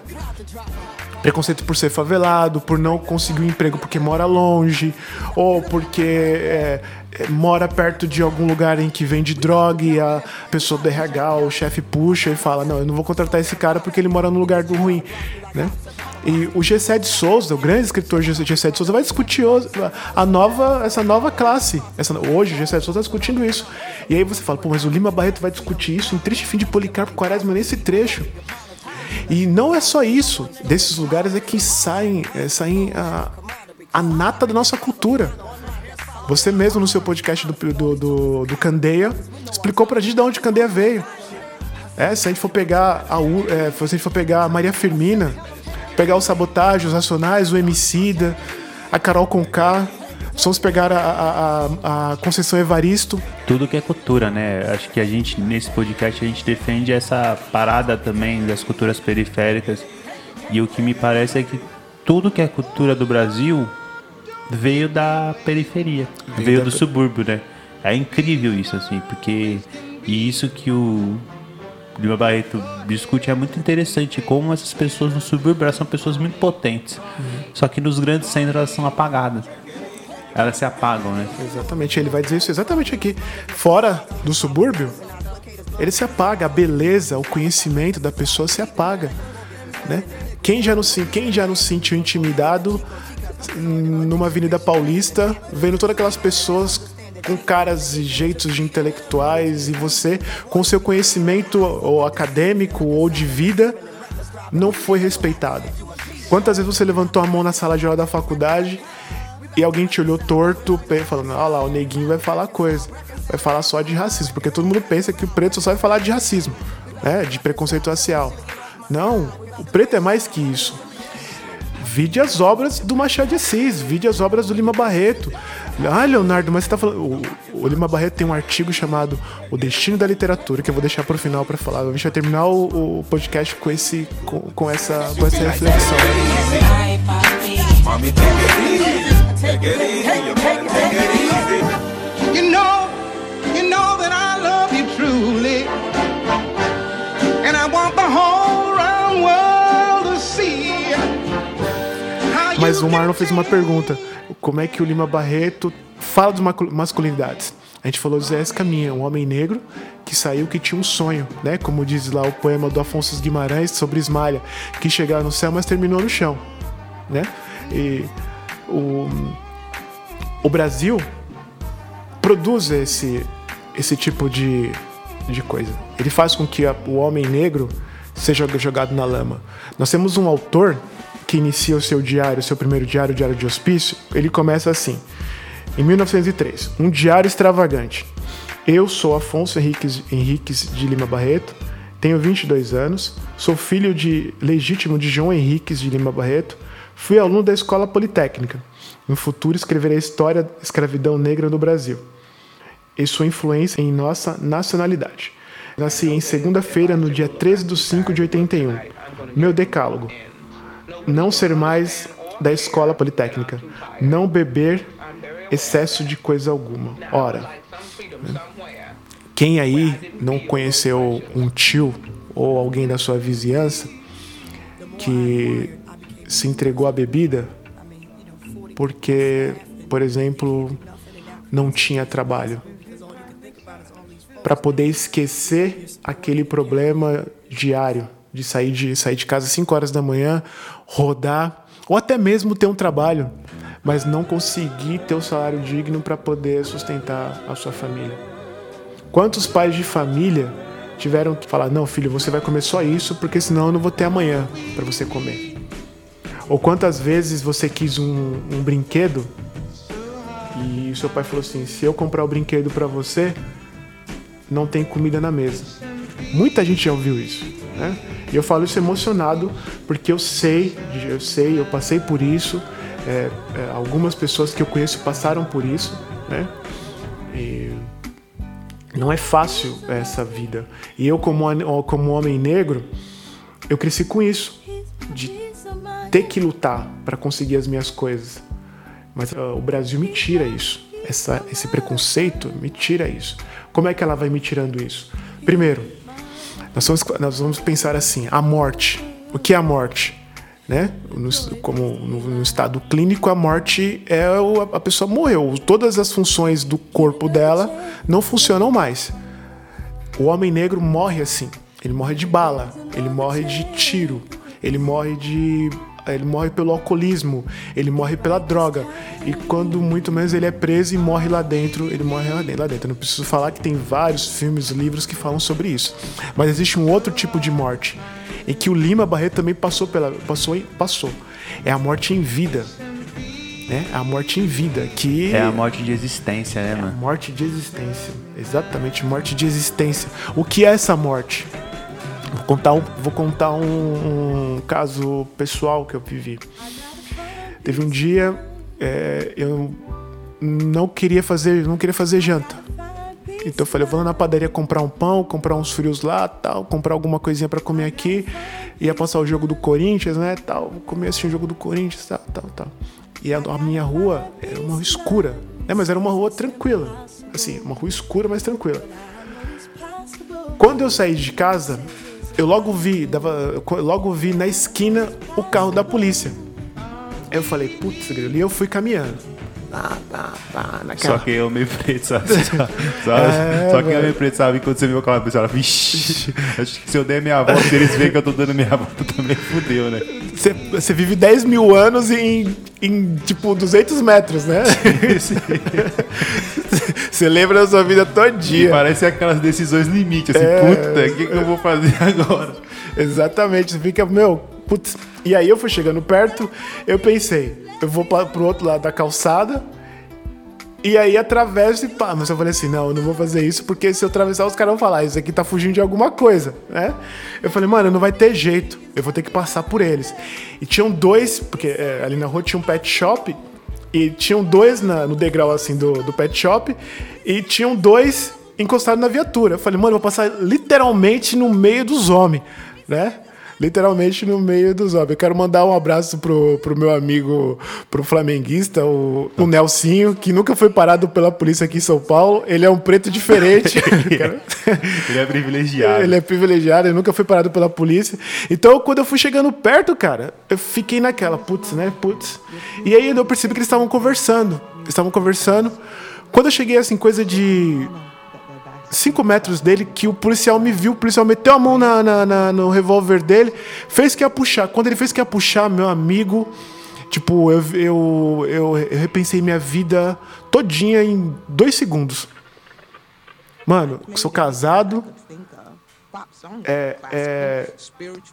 preconceito por ser favelado, por não conseguir um emprego porque mora longe, ou porque é, mora perto de algum lugar em que vende droga e a pessoa do RH, o chefe puxa e fala: Não, eu não vou contratar esse cara porque ele mora num lugar do ruim, né? E o Gessé de Souza, o grande escritor Gessé de Souza, vai discutir a nova, essa nova classe. Essa, hoje o Gessé de Souza está discutindo isso. E aí você fala, pô, mas o Lima Barreto vai discutir isso em Triste Fim de Policarpo Quaresma nesse trecho. E não é só isso. Desses lugares é que saem, é, saem a, a nata da nossa cultura. Você mesmo no seu podcast do, do, do, do Candeia explicou pra gente de onde Candeia veio. É, se a gente for pegar a, é, se a gente for pegar a Maria Firmina, pegar o Sabotagem, os Racionais, o Emicida, a Carol Conká, Vamos pegar a, a, a, Conceição Evaristo. Tudo que é cultura, né? Acho que a gente, nesse podcast, a gente defende essa parada também das culturas periféricas. E o que me parece é que tudo que é cultura do Brasil veio da periferia, veio, veio do subúrbio, né? É incrível isso, assim, porque. E isso que o Lima Barreto discute é muito interessante. Como essas pessoas no subúrbio são pessoas muito potentes. Uhum. Só que nos grandes centros elas são apagadas elas se apagam, né? Exatamente, ele vai dizer isso exatamente aqui. Fora do subúrbio, ele se apaga, a beleza, o conhecimento da pessoa se apaga, né? Quem já não, quem já não se sentiu intimidado numa Avenida Paulista, vendo todas aquelas pessoas com caras e jeitos de intelectuais e você, com seu conhecimento ou acadêmico ou de vida, não foi respeitado. Quantas vezes você levantou a mão na sala de aula da faculdade e alguém te olhou torto, falando, olha lá, o neguinho vai falar coisa. Vai falar só de racismo, porque todo mundo pensa que o preto só vai falar de racismo, né? De preconceito racial. Não, o preto é mais que isso. Vide as obras do Machado de Assis, vide as obras do Lima Barreto. Ah, Leonardo, mas você tá falando. O, o, Lima Barreto tem um artigo chamado O Destino da Literatura, que eu vou deixar pro final para falar. A gente vai terminar o, o podcast com, esse, com, com, essa, com essa reflexão. You know, Mas o Marlon fez uma pergunta: como é que o Lima Barreto fala de masculinidades? A gente falou de Zé Caminha, um homem negro que saiu que tinha um sonho, né? Como diz lá o poema do Afonso Guimarães sobre Ismalha, que chegava no céu, mas terminou no chão, né? E o, o Brasil produz esse, esse tipo de, de coisa. Ele faz com que a- o homem negro seja jogado na lama. Nós temos um autor que inicia o seu diário, seu primeiro diário, o Diário de Hospício. Ele começa assim: em 1903, um diário extravagante. Eu sou Afonso Henriques, Henriques de Lima Barreto, tenho 22 anos, sou filho de legítimo de João Henriques de Lima Barreto, fui aluno da Escola Politécnica. No futuro escreverei a história da escravidão negra no Brasil e sua influência em nossa nacionalidade. Nasci em segunda-feira, no dia 13 de 5 de 81. Meu decálogo: não ser mais da escola politécnica, não beber excesso de coisa alguma. Ora, quem aí não conheceu um tio ou alguém da sua vizinhança que se entregou à bebida porque, por exemplo, não tinha trabalho? para poder esquecer aquele problema diário de sair de sair de casa às 5 horas da manhã, rodar ou até mesmo ter um trabalho, mas não conseguir ter o salário digno para poder sustentar a sua família. Quantos pais de família tiveram que falar: "Não, filho, você vai comer só isso, porque senão eu não vou ter amanhã para você comer"? Ou quantas vezes você quis um, um brinquedo e o seu pai falou assim: "Se eu comprar o brinquedo para você, não tem comida na mesa. Muita gente já ouviu isso, né? E eu falo isso emocionado porque eu sei, eu sei, eu passei por isso. é, é, algumas pessoas que eu conheço passaram por isso, né? E não é fácil essa vida. E eu como como homem negro, eu cresci com isso, de ter que lutar para conseguir as minhas coisas. Mas ah, o Brasil me tira isso. Essa, esse preconceito me tira isso. Como é que ela vai me tirando isso? Primeiro, nós vamos, nós vamos pensar assim: a morte. O que é a morte? Né? No, como no, no estado clínico, a morte é o, a pessoa morreu. Todas as funções do corpo dela não funcionam mais. O homem negro morre assim. Ele morre de bala, ele morre de tiro, ele morre de. Ele morre pelo alcoolismo, ele morre pela droga. E quando muito menos ele é preso e morre lá dentro, ele morre lá dentro. Eu não preciso falar que tem vários filmes, livros que falam sobre isso. Mas existe um outro tipo de morte, em que o Lima Barreto também passou pela. Passou, passou. É a morte em vida. Né? A morte em vida. Que É a morte de existência, né, mano? Morte de existência. Exatamente, morte de existência. O que é essa morte? Vou contar um, vou contar um, um caso pessoal que eu vivi. Teve um dia é, eu não queria fazer, não queria fazer janta. Então eu falei, eu vou lá na padaria comprar um pão, comprar uns frios lá, tal, comprar alguma coisinha para comer aqui. Ia passar o jogo do Corinthians, né, tal, comer assim o jogo do Corinthians, tal, tal, tal. E a, a minha rua era uma rua escura, né, mas era uma rua tranquila. Assim, uma rua escura, mas tranquila. Quando eu saí de casa, eu logo vi, dava, eu logo vi na esquina o carro da polícia. Aí eu falei, putz, grilo, e eu fui caminhando. Tá, tá, tá, naquela... Só que eu meio preto, sabe? Só, só- É, só que eu meio preto, sabe? Quando você viu aquela pessoa, ela, vixi, acho que se eu der minha volta, se eles verem que eu tô dando minha volta, também fudeu, né? Você, você vive 10 mil anos em, em tipo 200 metros, né? você lembra da sua vida todinha. Parece aquelas decisões limite, assim, É. puta, o que, que eu vou fazer agora? Exatamente, você fica, meu, putz. E aí eu fui chegando perto, eu pensei, eu vou pra, pro outro lado da calçada, e aí atravesso e pá. Mas eu falei assim, não, eu não vou fazer isso, porque se eu atravessar, os caras vão falar, isso aqui tá fugindo de alguma coisa, né? Eu falei, mano, não vai ter jeito, eu vou ter que passar por eles. E tinham dois, porque é, ali na rua tinha um pet shop, e tinham dois na- no degrau assim do, do pet shop, e tinham dois encostados na viatura. Eu falei, mano, eu vou passar literalmente no meio dos homens, né? Literalmente no meio dos homens. Eu quero mandar um abraço pro, pro meu amigo, pro flamenguista, o, o Nelsinho, que nunca foi parado pela polícia aqui em São Paulo. Ele é um preto diferente. Ele é privilegiado. Ele é privilegiado, ele nunca foi parado pela polícia. Então, quando eu fui chegando perto, cara, eu fiquei naquela, putz, né? Putz. E aí eu percebi que eles estavam conversando. Eles estavam conversando. Quando eu cheguei, assim, coisa de cinco metros dele, que o policial me viu, o policial meteu a mão na, na- na- no revólver dele, fez que ia puxar. Quando ele fez que ia puxar, meu amigo, tipo, eu, eu, eu, eu repensei minha vida todinha em dois segundos. Mano, sou casado, é, é,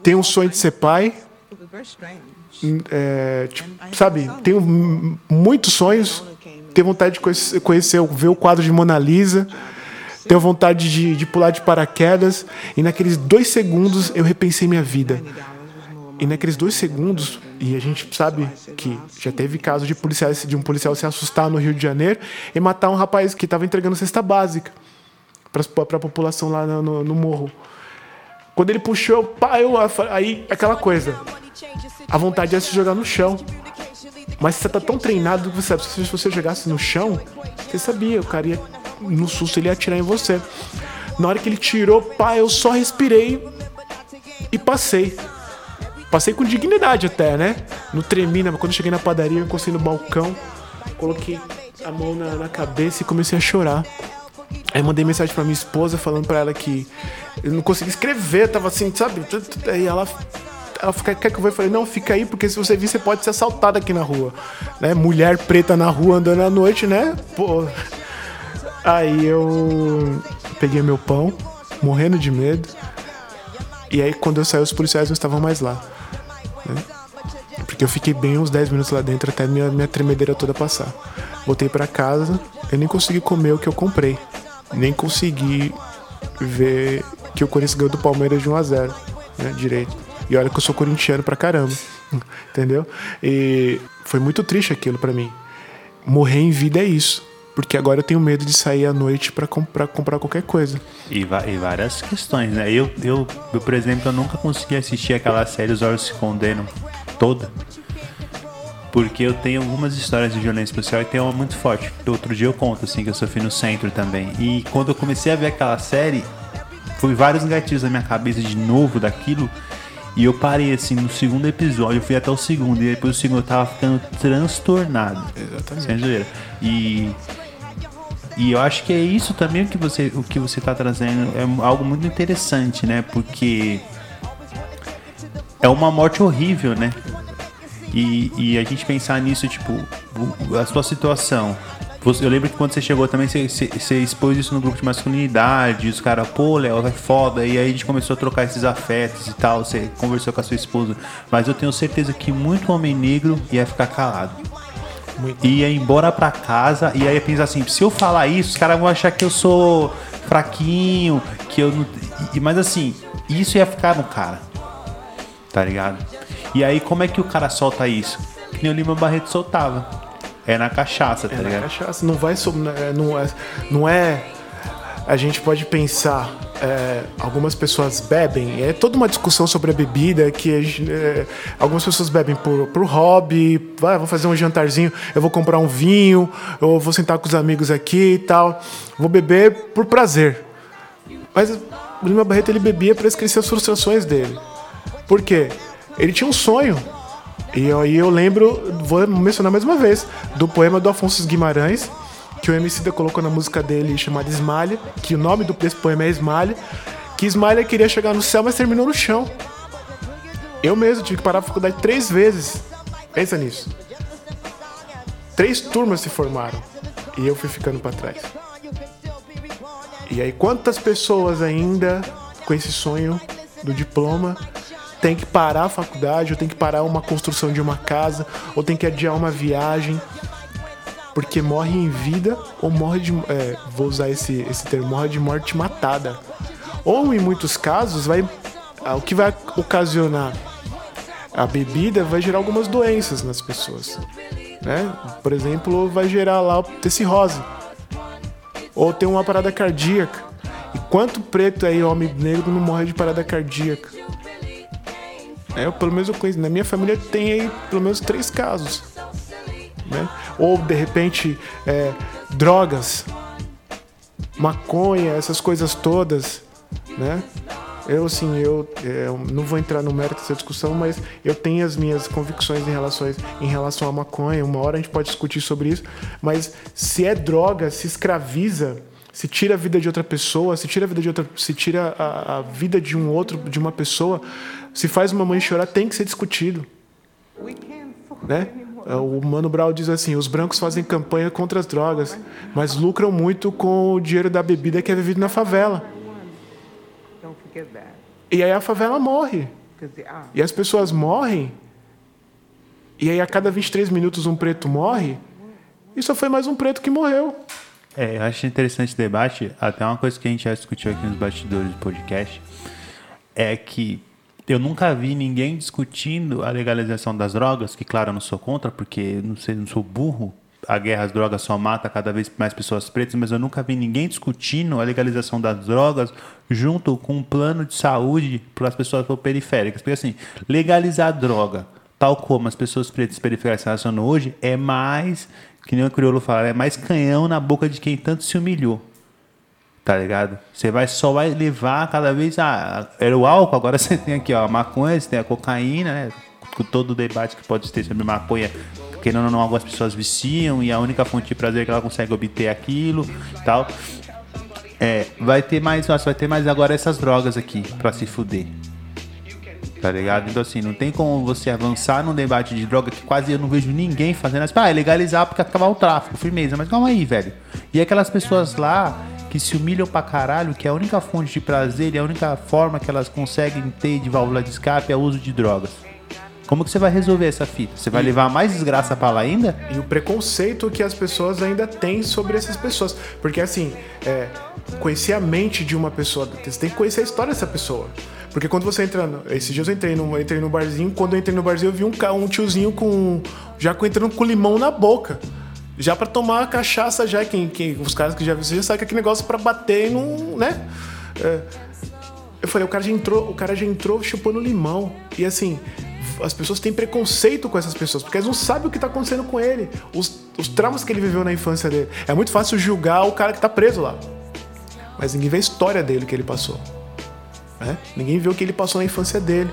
tenho um sonho de ser pai, é, tipo, sabe, tenho muitos sonhos, tenho vontade de conhecer, ver o quadro de Mona Lisa, tenho vontade de, de pular de paraquedas, e naqueles dois segundos eu repensei minha vida. E naqueles dois segundos, e a gente sabe que já teve caso de, policiais, de um policial se assustar no Rio de Janeiro e matar um rapaz que estava entregando cesta básica para a população lá no, no- no morro. Quando ele puxou, pá, eu, aí aquela coisa. A vontade é se jogar no chão. Mas você tá tão treinado que você sabe, se você jogasse no chão, você sabia, o cara ia, no susto ele ia atirar em você. Na hora que ele tirou, pá, eu só respirei e passei. Passei com dignidade até, né? Não tremi, né? quando cheguei na padaria, eu encostei no balcão, coloquei a mão na, na cabeça e comecei a chorar. Aí mandei mensagem pra minha esposa falando pra ela que eu não conseguia escrever, tava assim, sabe? Aí ela, ela fica, quer que eu vou? Eu falei, não, fica aí, porque se você vir, você pode ser assaltado aqui na rua. Né? Mulher preta na rua andando à noite, né? Pô. Aí eu peguei meu pão, morrendo de medo. E aí quando eu saí, os policiais não estavam mais lá. né? Porque eu fiquei bem uns 10 minutos lá dentro até minha, minha tremedeira toda passar. Voltei pra casa, eu nem consegui comer o que eu comprei. Nem consegui ver que o Corinthians ganhou do Palmeiras de 1 a 0 né, direito. E olha que eu sou corintiano pra caramba, entendeu? E foi muito triste aquilo pra mim. Morrer em vida é isso. Porque agora eu tenho medo de sair à noite pra comprar, comprar qualquer coisa. E, e várias questões, né? Eu, eu, eu, por exemplo, eu nunca consegui assistir aquela série Os Olhos Se Condenam toda. Porque eu tenho algumas histórias de violência policial e tem uma muito forte. Outro dia eu conto, assim, que eu sofri no centro também. E quando eu comecei a ver aquela série, foi vários gatilhos na minha cabeça de novo daquilo. E eu parei, assim, no segundo episódio, eu fui até o segundo. E depois do segundo eu tava ficando transtornado. Exatamente. Sem zoeira. E e eu acho que é isso também que você, o que você tá trazendo. É algo muito interessante, né? Porque é uma morte horrível, né? E, e a gente pensar nisso, tipo, a sua situação. Eu lembro que quando você chegou também, você- você expôs isso no grupo de masculinidade, os caras, pô, Léo, é foda. E aí a gente começou a trocar esses afetos e tal. Você conversou com a sua esposa. Mas eu tenho certeza que muito homem negro ia ficar calado ia embora pra casa e aí ia pensar assim, se eu falar isso, os caras vão achar que eu sou fraquinho, que eu não. e- Mas assim, isso ia ficar no cara. Tá ligado? E aí como é que o cara solta isso? Que nem o Lima Barreto soltava. É na cachaça, tá É na ligado? cachaça. Não vai sobre. é, Não é, não é. A gente pode pensar. é, algumas pessoas bebem. É toda uma discussão sobre a bebida que é, algumas pessoas bebem por, por hobby. Vou fazer um jantarzinho. Eu vou comprar um vinho. Eu vou sentar com os amigos aqui e tal. Vou beber por prazer. Mas o Lima Barreto ele bebia para esquecer as frustrações dele. Por quê? Ele tinha um sonho. E aí eu lembro, vou mencionar mais uma vez, do poema do Afonso Guimarães, que o MC da colocou na música dele chamada Esmalha, que o nome do- desse poema é Esmalha, que Esmalha queria chegar no céu, mas terminou no chão. Eu mesmo tive que parar a faculdade três vezes. Pensa nisso. Três turmas se formaram. E eu fui ficando para trás. E aí, quantas pessoas ainda com esse sonho do diploma tem que parar a faculdade, ou tem que parar uma construção de uma casa, ou tem que adiar uma viagem, porque morre em vida, ou morre de. é, vou usar esse, esse termo, morre de morte matada. Ou em muitos casos, vai, ah, o que vai ocasionar a bebida vai gerar algumas doenças nas pessoas. Né? Por exemplo, vai gerar lá ter cirrose ou tem uma parada cardíaca. E quanto preto aí, homem negro, não morre de parada cardíaca? É, eu, pelo menos eu conheço. Na minha família tem aí pelo menos três casos. Né? Ou de repente é, drogas, maconha, essas coisas todas, né? Eu, assim, eu, é, eu não vou entrar no mérito dessa discussão, mas eu tenho as minhas convicções em relação, em relação à maconha. Uma hora a gente pode discutir sobre isso. Mas se é droga, se escraviza, se tira a vida de outra pessoa, se tira a vida de outra, se tira a, a vida de um outro, de uma pessoa, se faz uma mãe chorar, tem que ser discutido. Né? O Mano Brown diz assim: os brancos fazem campanha contra as drogas, mas lucram muito com o dinheiro da bebida que é vivido na favela. E aí a favela morre. E as pessoas morrem. E aí a cada 23 minutos um preto morre. E só foi mais um preto que morreu. É, eu acho interessante esse debate. Até uma coisa que a gente já discutiu aqui nos bastidores do podcast é que eu nunca vi ninguém discutindo a legalização das drogas, que claro, eu não sou contra, porque não sei, não sou burro. A guerra às drogas só mata cada vez mais pessoas pretas, mas eu nunca vi ninguém discutindo a legalização das drogas junto com um plano de saúde para as pessoas periféricas. Porque assim, legalizar droga, tal como as pessoas pretas periféricas se relacionam hoje, é mais, que nem o crioulo fala, é mais canhão na boca de quem tanto se humilhou. Tá ligado? Você vai só vai levar cada vez a era o álcool, agora você tem aqui ó, a maconha, você tem a cocaína, né? Com todo o debate que pode ter sobre maconha, querendo ou não, algumas pessoas viciam e a única fonte de prazer que ela consegue obter é aquilo, tal. É, vai ter mais, nossa, vai ter mais agora essas drogas aqui pra se fuder. Tá ligado? Então, assim, não tem como você avançar num debate de droga que quase eu não vejo ninguém fazendo assim, ah, é legalizar porque acabar o tráfico, firmeza. Mas calma aí, velho. E aquelas pessoas lá que se humilham pra caralho, que é a única fonte de prazer e a única forma que elas conseguem ter de válvula de escape é o uso de drogas. Como que você vai resolver essa fita? Você vai levar mais desgraça pra lá ainda? E o preconceito que as pessoas ainda têm sobre essas pessoas. Porque, assim, é, conhecer a mente de uma pessoa, você tem que conhecer a história dessa pessoa. Porque quando você entra. no- Esses dias eu entrei no, entrei no barzinho, quando eu entrei no barzinho eu vi um, um tiozinho com. Já entrando com limão na boca. Já pra tomar cachaça, já. Quem, quem, os caras que já viram, já sabe que é aquele negócio pra bater e não. né? É, eu falei, o cara já entrou, o cara já entrou chupando limão. E assim, as pessoas têm preconceito com essas pessoas, porque elas não sabem o que tá acontecendo com ele. Os, os traumas que ele viveu na infância dele. É muito fácil julgar o cara que tá preso lá. Mas ninguém vê a história dele, que ele passou. né? Ninguém vê o que ele passou na infância dele.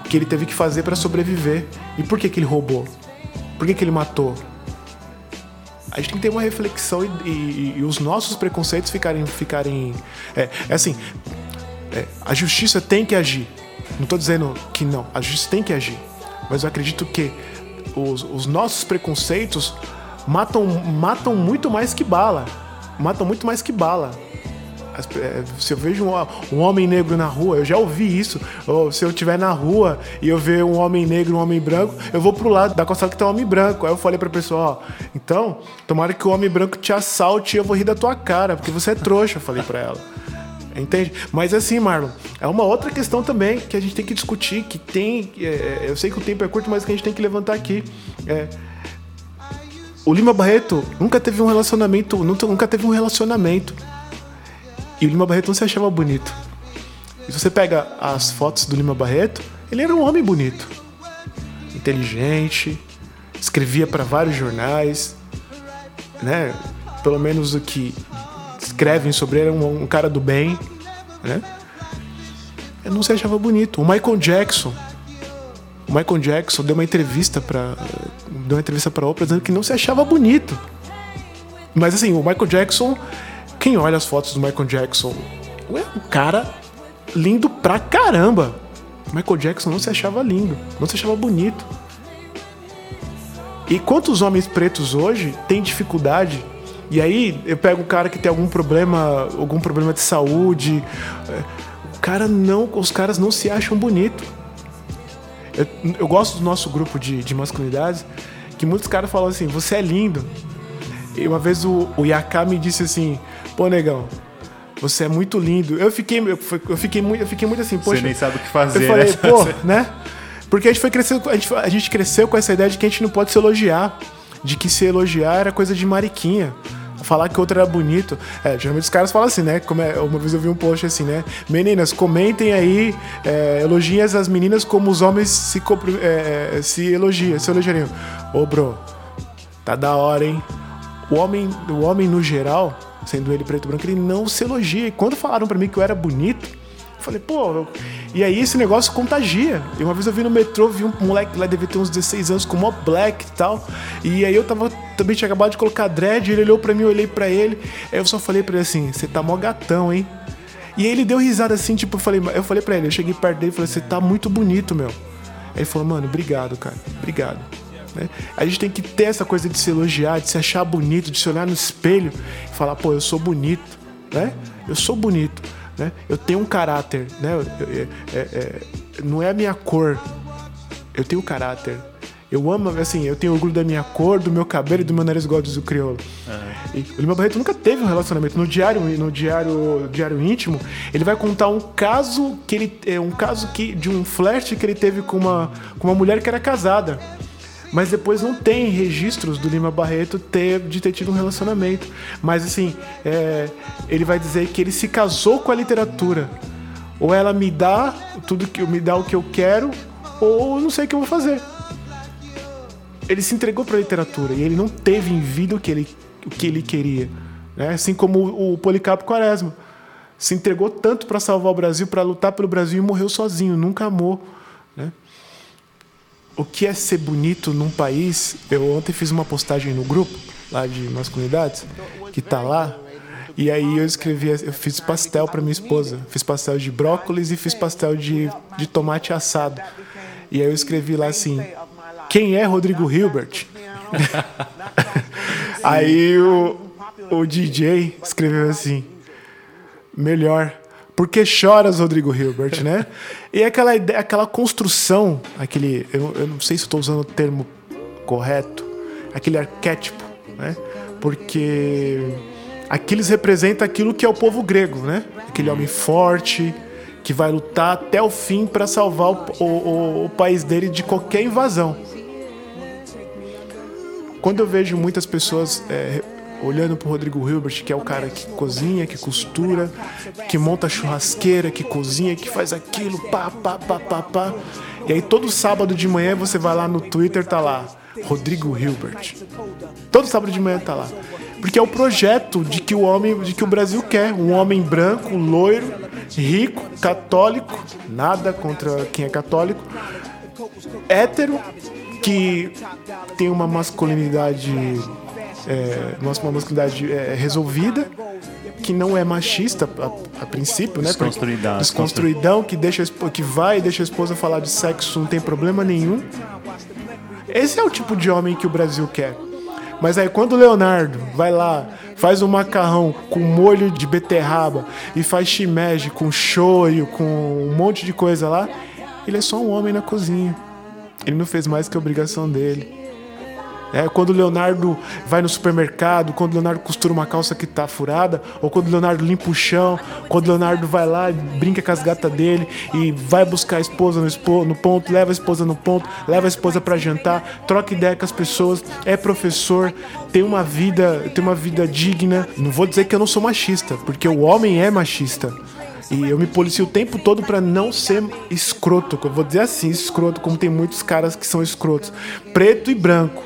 O que ele teve que fazer pra sobreviver. E por que, que ele roubou? Por que, que ele matou? A gente tem que ter uma reflexão e, e- e os nossos preconceitos ficarem. ficarem é, é assim, é, a justiça tem que agir. Não estou dizendo que não, a justiça tem que agir. Mas eu acredito que os, os nossos preconceitos matam, matam muito mais que bala. Matam muito mais que bala. É, se eu vejo um, homem negro na rua, eu já ouvi isso. Ou se eu estiver na rua e eu ver um homem negro um homem branco, eu vou pro lado da calçada que tem um homem branco. Aí eu falei pra pessoa, ó, então, tomara que o homem branco te assalte e eu vou rir da tua cara, porque você é trouxa, eu falei pra ela. Entende? Mas assim, Marlon, é uma outra questão também que a gente tem que discutir, que tem. é, eu sei que o tempo é curto, mas que a gente tem que levantar aqui. É, o Lima Barreto nunca teve um relacionamento. Nunca teve um relacionamento. E o Lima Barreto não se achava bonito. E se você pega as fotos do Lima Barreto, ele era um homem bonito. Inteligente, escrevia para vários jornais, né? Pelo menos o que escrevem sobre ele, era um, um cara do bem, né? Eu não se achava bonito. O Michael Jackson, o Michael Jackson deu uma entrevista para deu uma entrevista para Oprah dizendo que não se achava bonito. Mas assim, o Michael Jackson, quem olha as fotos do Michael Jackson, é um cara lindo pra caramba. O Michael Jackson não se achava lindo, não se achava bonito. E quantos homens pretos hoje têm dificuldade? E aí eu pego um cara que tem algum problema, algum problema de saúde, é, o cara não, os caras não se acham bonito. Eu, eu gosto do nosso grupo de, de masculinidades, que muitos caras falam assim, você é lindo. E uma vez o, o Yaká me disse assim, pô negão, você é muito lindo. Eu fiquei, eu, fiquei muito, eu fiquei muito assim, poxa. Você nem sabe o que fazer, Eu falei, né? pô, né? Porque a gente foi crescendo, a gente, a gente cresceu com essa ideia de que a gente não pode se elogiar, de que se elogiar era coisa de mariquinha. falar que outro era bonito. É, geralmente os caras falam assim, né? Como é, uma vez eu vi um post assim, né? Meninas, comentem aí, é, elogiem as meninas como os homens se, é, é, se elogiam, se elogiariam. Ô, bro, tá da hora, hein? O homem, o homem no geral, sendo ele preto e branco, ele não se elogia. E quando falaram pra mim que eu era bonito, eu falei, pô. eu- E aí esse negócio contagia. E uma vez eu vi no metrô, vi um moleque lá, devia ter uns 16 anos, com mó black e tal. E aí eu tava, também tinha acabado de colocar dread, ele olhou pra mim, eu olhei pra ele. Aí eu só falei pra ele assim, você tá mó gatão, hein? E ele deu risada assim, tipo, eu falei, eu falei pra ele, eu cheguei perto dele e falei, você tá muito bonito, meu. Aí ele falou, mano, obrigado, cara. Obrigado. Né? A gente tem que ter essa coisa de se elogiar, de se achar bonito, de se olhar no espelho e falar, pô, eu sou bonito, né? Eu sou bonito, né? Eu tenho um caráter, né? Eu- eu- é- é- não é a minha cor, eu tenho caráter. Eu amo, assim, eu tenho orgulho da minha cor, do meu cabelo e do meu nariz igual diz o crioulo. E o Lima Barreto nunca teve um relacionamento. No diário, no diário, diário íntimo, ele vai contar um caso que ele é um caso que de um flerte que ele teve com uma com uma mulher que era casada. Mas depois não tem registros do Lima Barreto ter, de ter tido um relacionamento. Mas assim, é, ele vai dizer que ele se casou com a literatura. Ou ela me dá tudo que me dá o que eu quero, ou eu não sei o que eu vou fazer ele se entregou para a literatura e ele não teve em vida o que ele, o que ele queria. Né? Assim como o, o Policarpo Quaresma. Se entregou tanto para salvar o Brasil, para lutar pelo Brasil e morreu sozinho, nunca amou. Né? O que é ser bonito num país? Eu ontem fiz uma postagem no grupo lá de masculinidades, que tá lá. E aí eu escrevi, eu fiz pastel para minha esposa. Fiz pastel de brócolis e fiz pastel de, de tomate assado. E aí eu escrevi lá assim: Quem é Rodrigo Hilbert? aí o, o DJ escreveu assim: Melhor. Por que choras, Rodrigo Hilbert, né? E aquela ideia, aquela construção, aquele. Eu, eu não sei se estou usando o termo correto, aquele arquétipo, né? Porque Aquiles representa aquilo que é o povo grego, né? Aquele homem forte que vai lutar até o fim para salvar o, o- o- o país dele de qualquer invasão. Quando eu vejo muitas pessoas é, olhando pro Rodrigo Hilbert, que é o cara que cozinha, que costura, que monta churrasqueira, que cozinha, que faz aquilo, pá, pá, pá, pá, pá. E aí todo sábado de manhã você vai lá no Twitter, tá lá, Rodrigo Hilbert. Todo sábado de manhã tá lá. Porque é o projeto de que o homem, de que o Brasil quer, um homem branco, loiro, rico, católico, nada contra quem é católico, hétero, que tem uma masculinidade, é, uma uma masculinidade é, resolvida, que não é machista a, a princípio, né? Desconstruidão, Desconstruidão, que deixa que vai e deixa a esposa falar de sexo, não tem problema nenhum. Esse é o tipo de homem que o Brasil quer. Mas aí quando o Leonardo vai lá, faz um macarrão com molho de beterraba e faz shimeji com shoyu, com um monte de coisa lá, ele é só um homem na cozinha. Ele não fez mais que a obrigação dele. É, quando o Leonardo vai no supermercado, quando o Leonardo costura uma calça que tá furada, ou quando o Leonardo limpa o chão, quando o Leonardo vai lá e brinca com as gatas dele e vai buscar a esposa no, expo- no ponto, leva a esposa no ponto, leva a esposa para jantar, troca ideia com as pessoas, é professor, tem uma vida, tem uma vida digna. Não vou dizer que eu não sou machista, porque o homem é machista. E eu me policio o tempo todo pra não ser escroto. Eu vou dizer assim, escroto, como tem muitos caras que são escrotos. Preto e branco.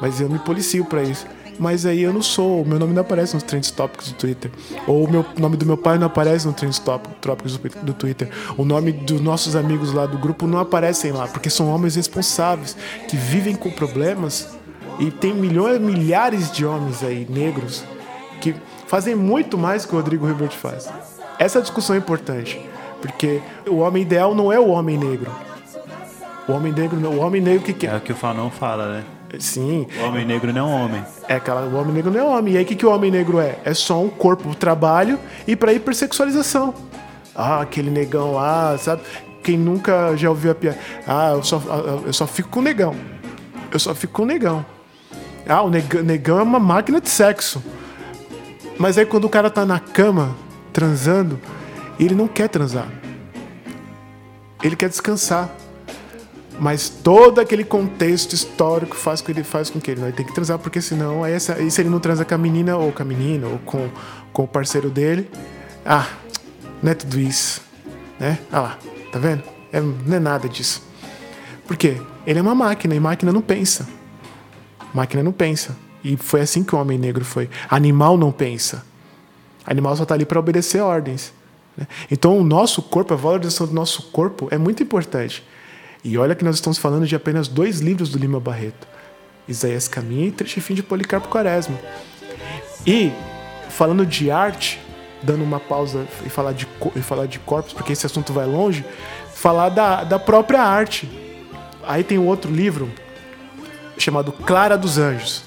Mas eu me policio pra isso. Mas aí eu não sou, meu nome não aparece nos trends tópicos do Twitter. Ou o nome do meu pai não aparece nos trends tópicos do, do Twitter. O nome dos nossos amigos lá do grupo não aparecem lá, porque são homens responsáveis, que vivem com problemas. E tem milhões, milhares de homens aí, negros, que fazem muito mais que o Rodrigo Hilbert faz. Essa discussão é importante, porque o homem ideal não é o homem negro. O homem negro, o homem negro que É quer. o que o Fanon fala, né? Sim, O homem negro não é um homem. é aquela, o homem negro não é homem. E aí o que, que o homem negro é? É só um corpo pro trabalho e pra hipersexualização. Ah, aquele negão lá, sabe? Quem nunca já ouviu a piada? Ah, eu só, ah, eu só fico com negão. Eu só fico com negão. Ah, o negão é uma máquina de sexo. Mas aí quando o cara tá na cama, transando, ele não quer transar. Ele quer descansar. Mas todo aquele contexto histórico faz com que ele faz com que ele, não, ele tem que transar, porque senão, essa- aí se ele não transa com a menina, ou com a menina, ou com, com o parceiro dele, ah, não é tudo isso, né? Ah lá, tá vendo? É, não é nada disso. Por quê? Ele é uma máquina, e máquina não pensa. Máquina não pensa. E foi assim que o homem negro foi. Animal não pensa. Animal só está ali para obedecer ordens. né? Então, o nosso corpo, a valorização do nosso corpo é muito importante. E olha que nós estamos falando de apenas dois livros do Lima Barreto: Isaías Caminha e Trecho Fim de Policarpo Quaresma. E, falando de arte, dando uma pausa e falar de, e falar de corpos, porque esse assunto vai longe, falar da, da própria arte. Aí tem um outro livro chamado Clara dos Anjos,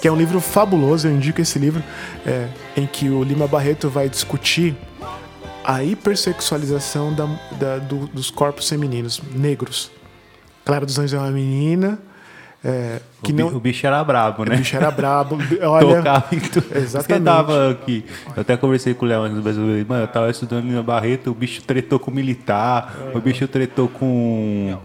que é um livro fabuloso, eu indico esse livro, é, em que o Lima Barreto vai discutir a hipersexualização da, da- do- dos corpos femininos negros. Clara dos Anjos é uma menina é, que o, não. o bicho era brabo, né? O bicho era brabo. Olha, Tocava em tudo. Exatamente. Eu tava aqui. Eu até conversei com o Léo antes do brasileiro. Mano, eu tava estudando Lima Barreto, o bicho tretou com militar, o bicho tretou com,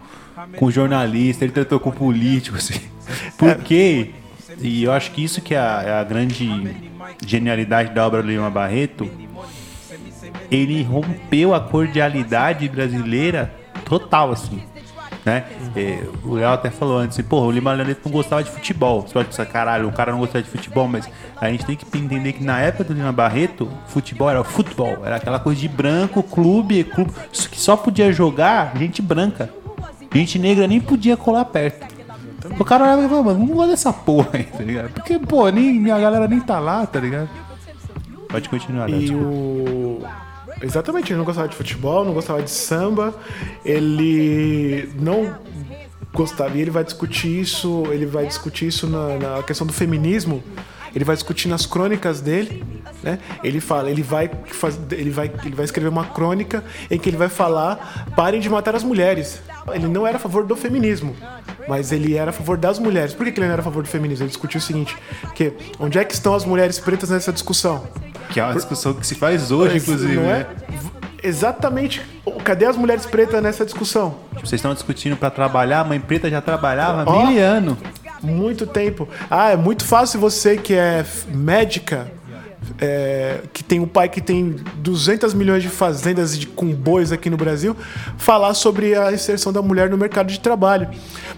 com jornalista, ele tretou com político, assim. Por quê? E eu acho que isso que é a, é a grande genialidade da obra do Lima Barreto. Ele rompeu a cordialidade brasileira total, assim né? É, o Léo até falou antes, assim, porra, o Lima Barreto não gostava de futebol. Você pode pensar, caralho, o cara não gostava de futebol, mas a gente tem que entender que na época do Lima Barreto, futebol era futebol, era aquela coisa de branco, clube, clube, que só podia jogar gente branca. Gente negra nem podia colar perto. O cara olhava e falava, mano, não gosto dessa porra aí, tá ligado? Porque, pô, nem, minha galera nem tá lá, tá ligado? Pode continuar, Léo. E o. Exatamente, ele não gostava de futebol, não gostava de samba, ele não gostava, e ele vai discutir isso, ele vai discutir isso na, na questão do feminismo, ele vai discutir nas crônicas dele, né? Ele fala, ele vai, faz, ele, vai, ele vai escrever uma crônica em que ele vai falar parem de matar as mulheres. Ele não era a favor do feminismo, mas ele era a favor das mulheres. Por que, que ele não era a favor do feminismo? Ele discutiu o seguinte, que onde é que estão as mulheres pretas nessa discussão? Que é uma discussão que se faz hoje, inclusive, né? é? V- Exatamente. Cadê as mulheres pretas nessa discussão? Vocês estão discutindo pra trabalhar, a mãe preta já trabalhava há Ó. mil anos. Muito tempo. Ah, é muito fácil você que é médica, é, que tem um pai que tem 200 milhões de fazendas de, com bois aqui no Brasil, falar sobre a inserção da mulher no mercado de trabalho.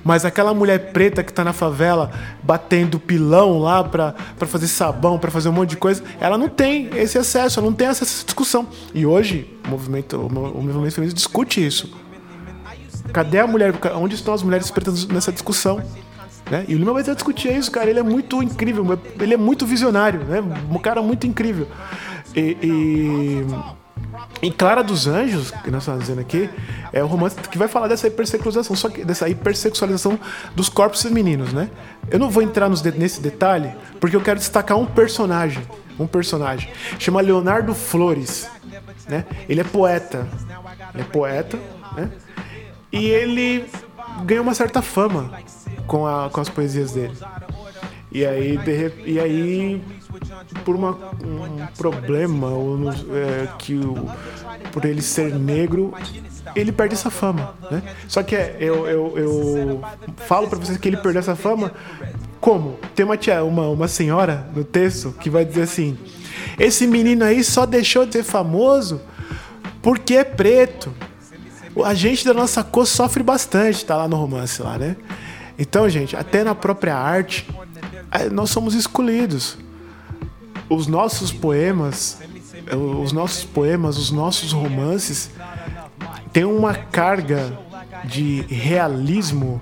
Mas aquela mulher preta que tá na favela batendo pilão lá pra fazer sabão, pra fazer um monte de coisa, ela não tem esse acesso, ela não tem essa discussão. E hoje, o movimento, o mo- o movimento feminista discute isso. Cadê a mulher? Onde estão as mulheres pretas nessa discussão? Né? E o Lima vai discutir isso, cara. Ele é muito incrível, ele é muito visionário, né? Um cara muito incrível. E, e, em Clara dos Anjos, que nós estamos dizendo aqui, é o romance que vai falar dessa hipersexualização, só que dessa hipersexualização dos corpos femininos, né? Eu não vou entrar nesse detalhe, porque eu quero destacar um personagem, um personagem, chama Leonardo Flores, né? Ele é poeta, ele é poeta, né? E ele ganhou uma certa fama com, a, com as poesias dele. E aí, de e aí por uma, um problema, ou é, que o, por ele ser negro, ele perde essa fama, né? Só que é, eu, eu, eu falo pra vocês que ele perdeu essa fama como? Tem uma, tia, uma, uma senhora no texto que vai dizer assim: esse menino aí só deixou de ser famoso porque é preto. A gente da nossa cor sofre bastante, tá lá no romance lá, né? Então, gente, até na própria arte, nós somos escolhidos. Os nossos poemas, eh, os nossos poemas, os nossos romances têm uma carga de realismo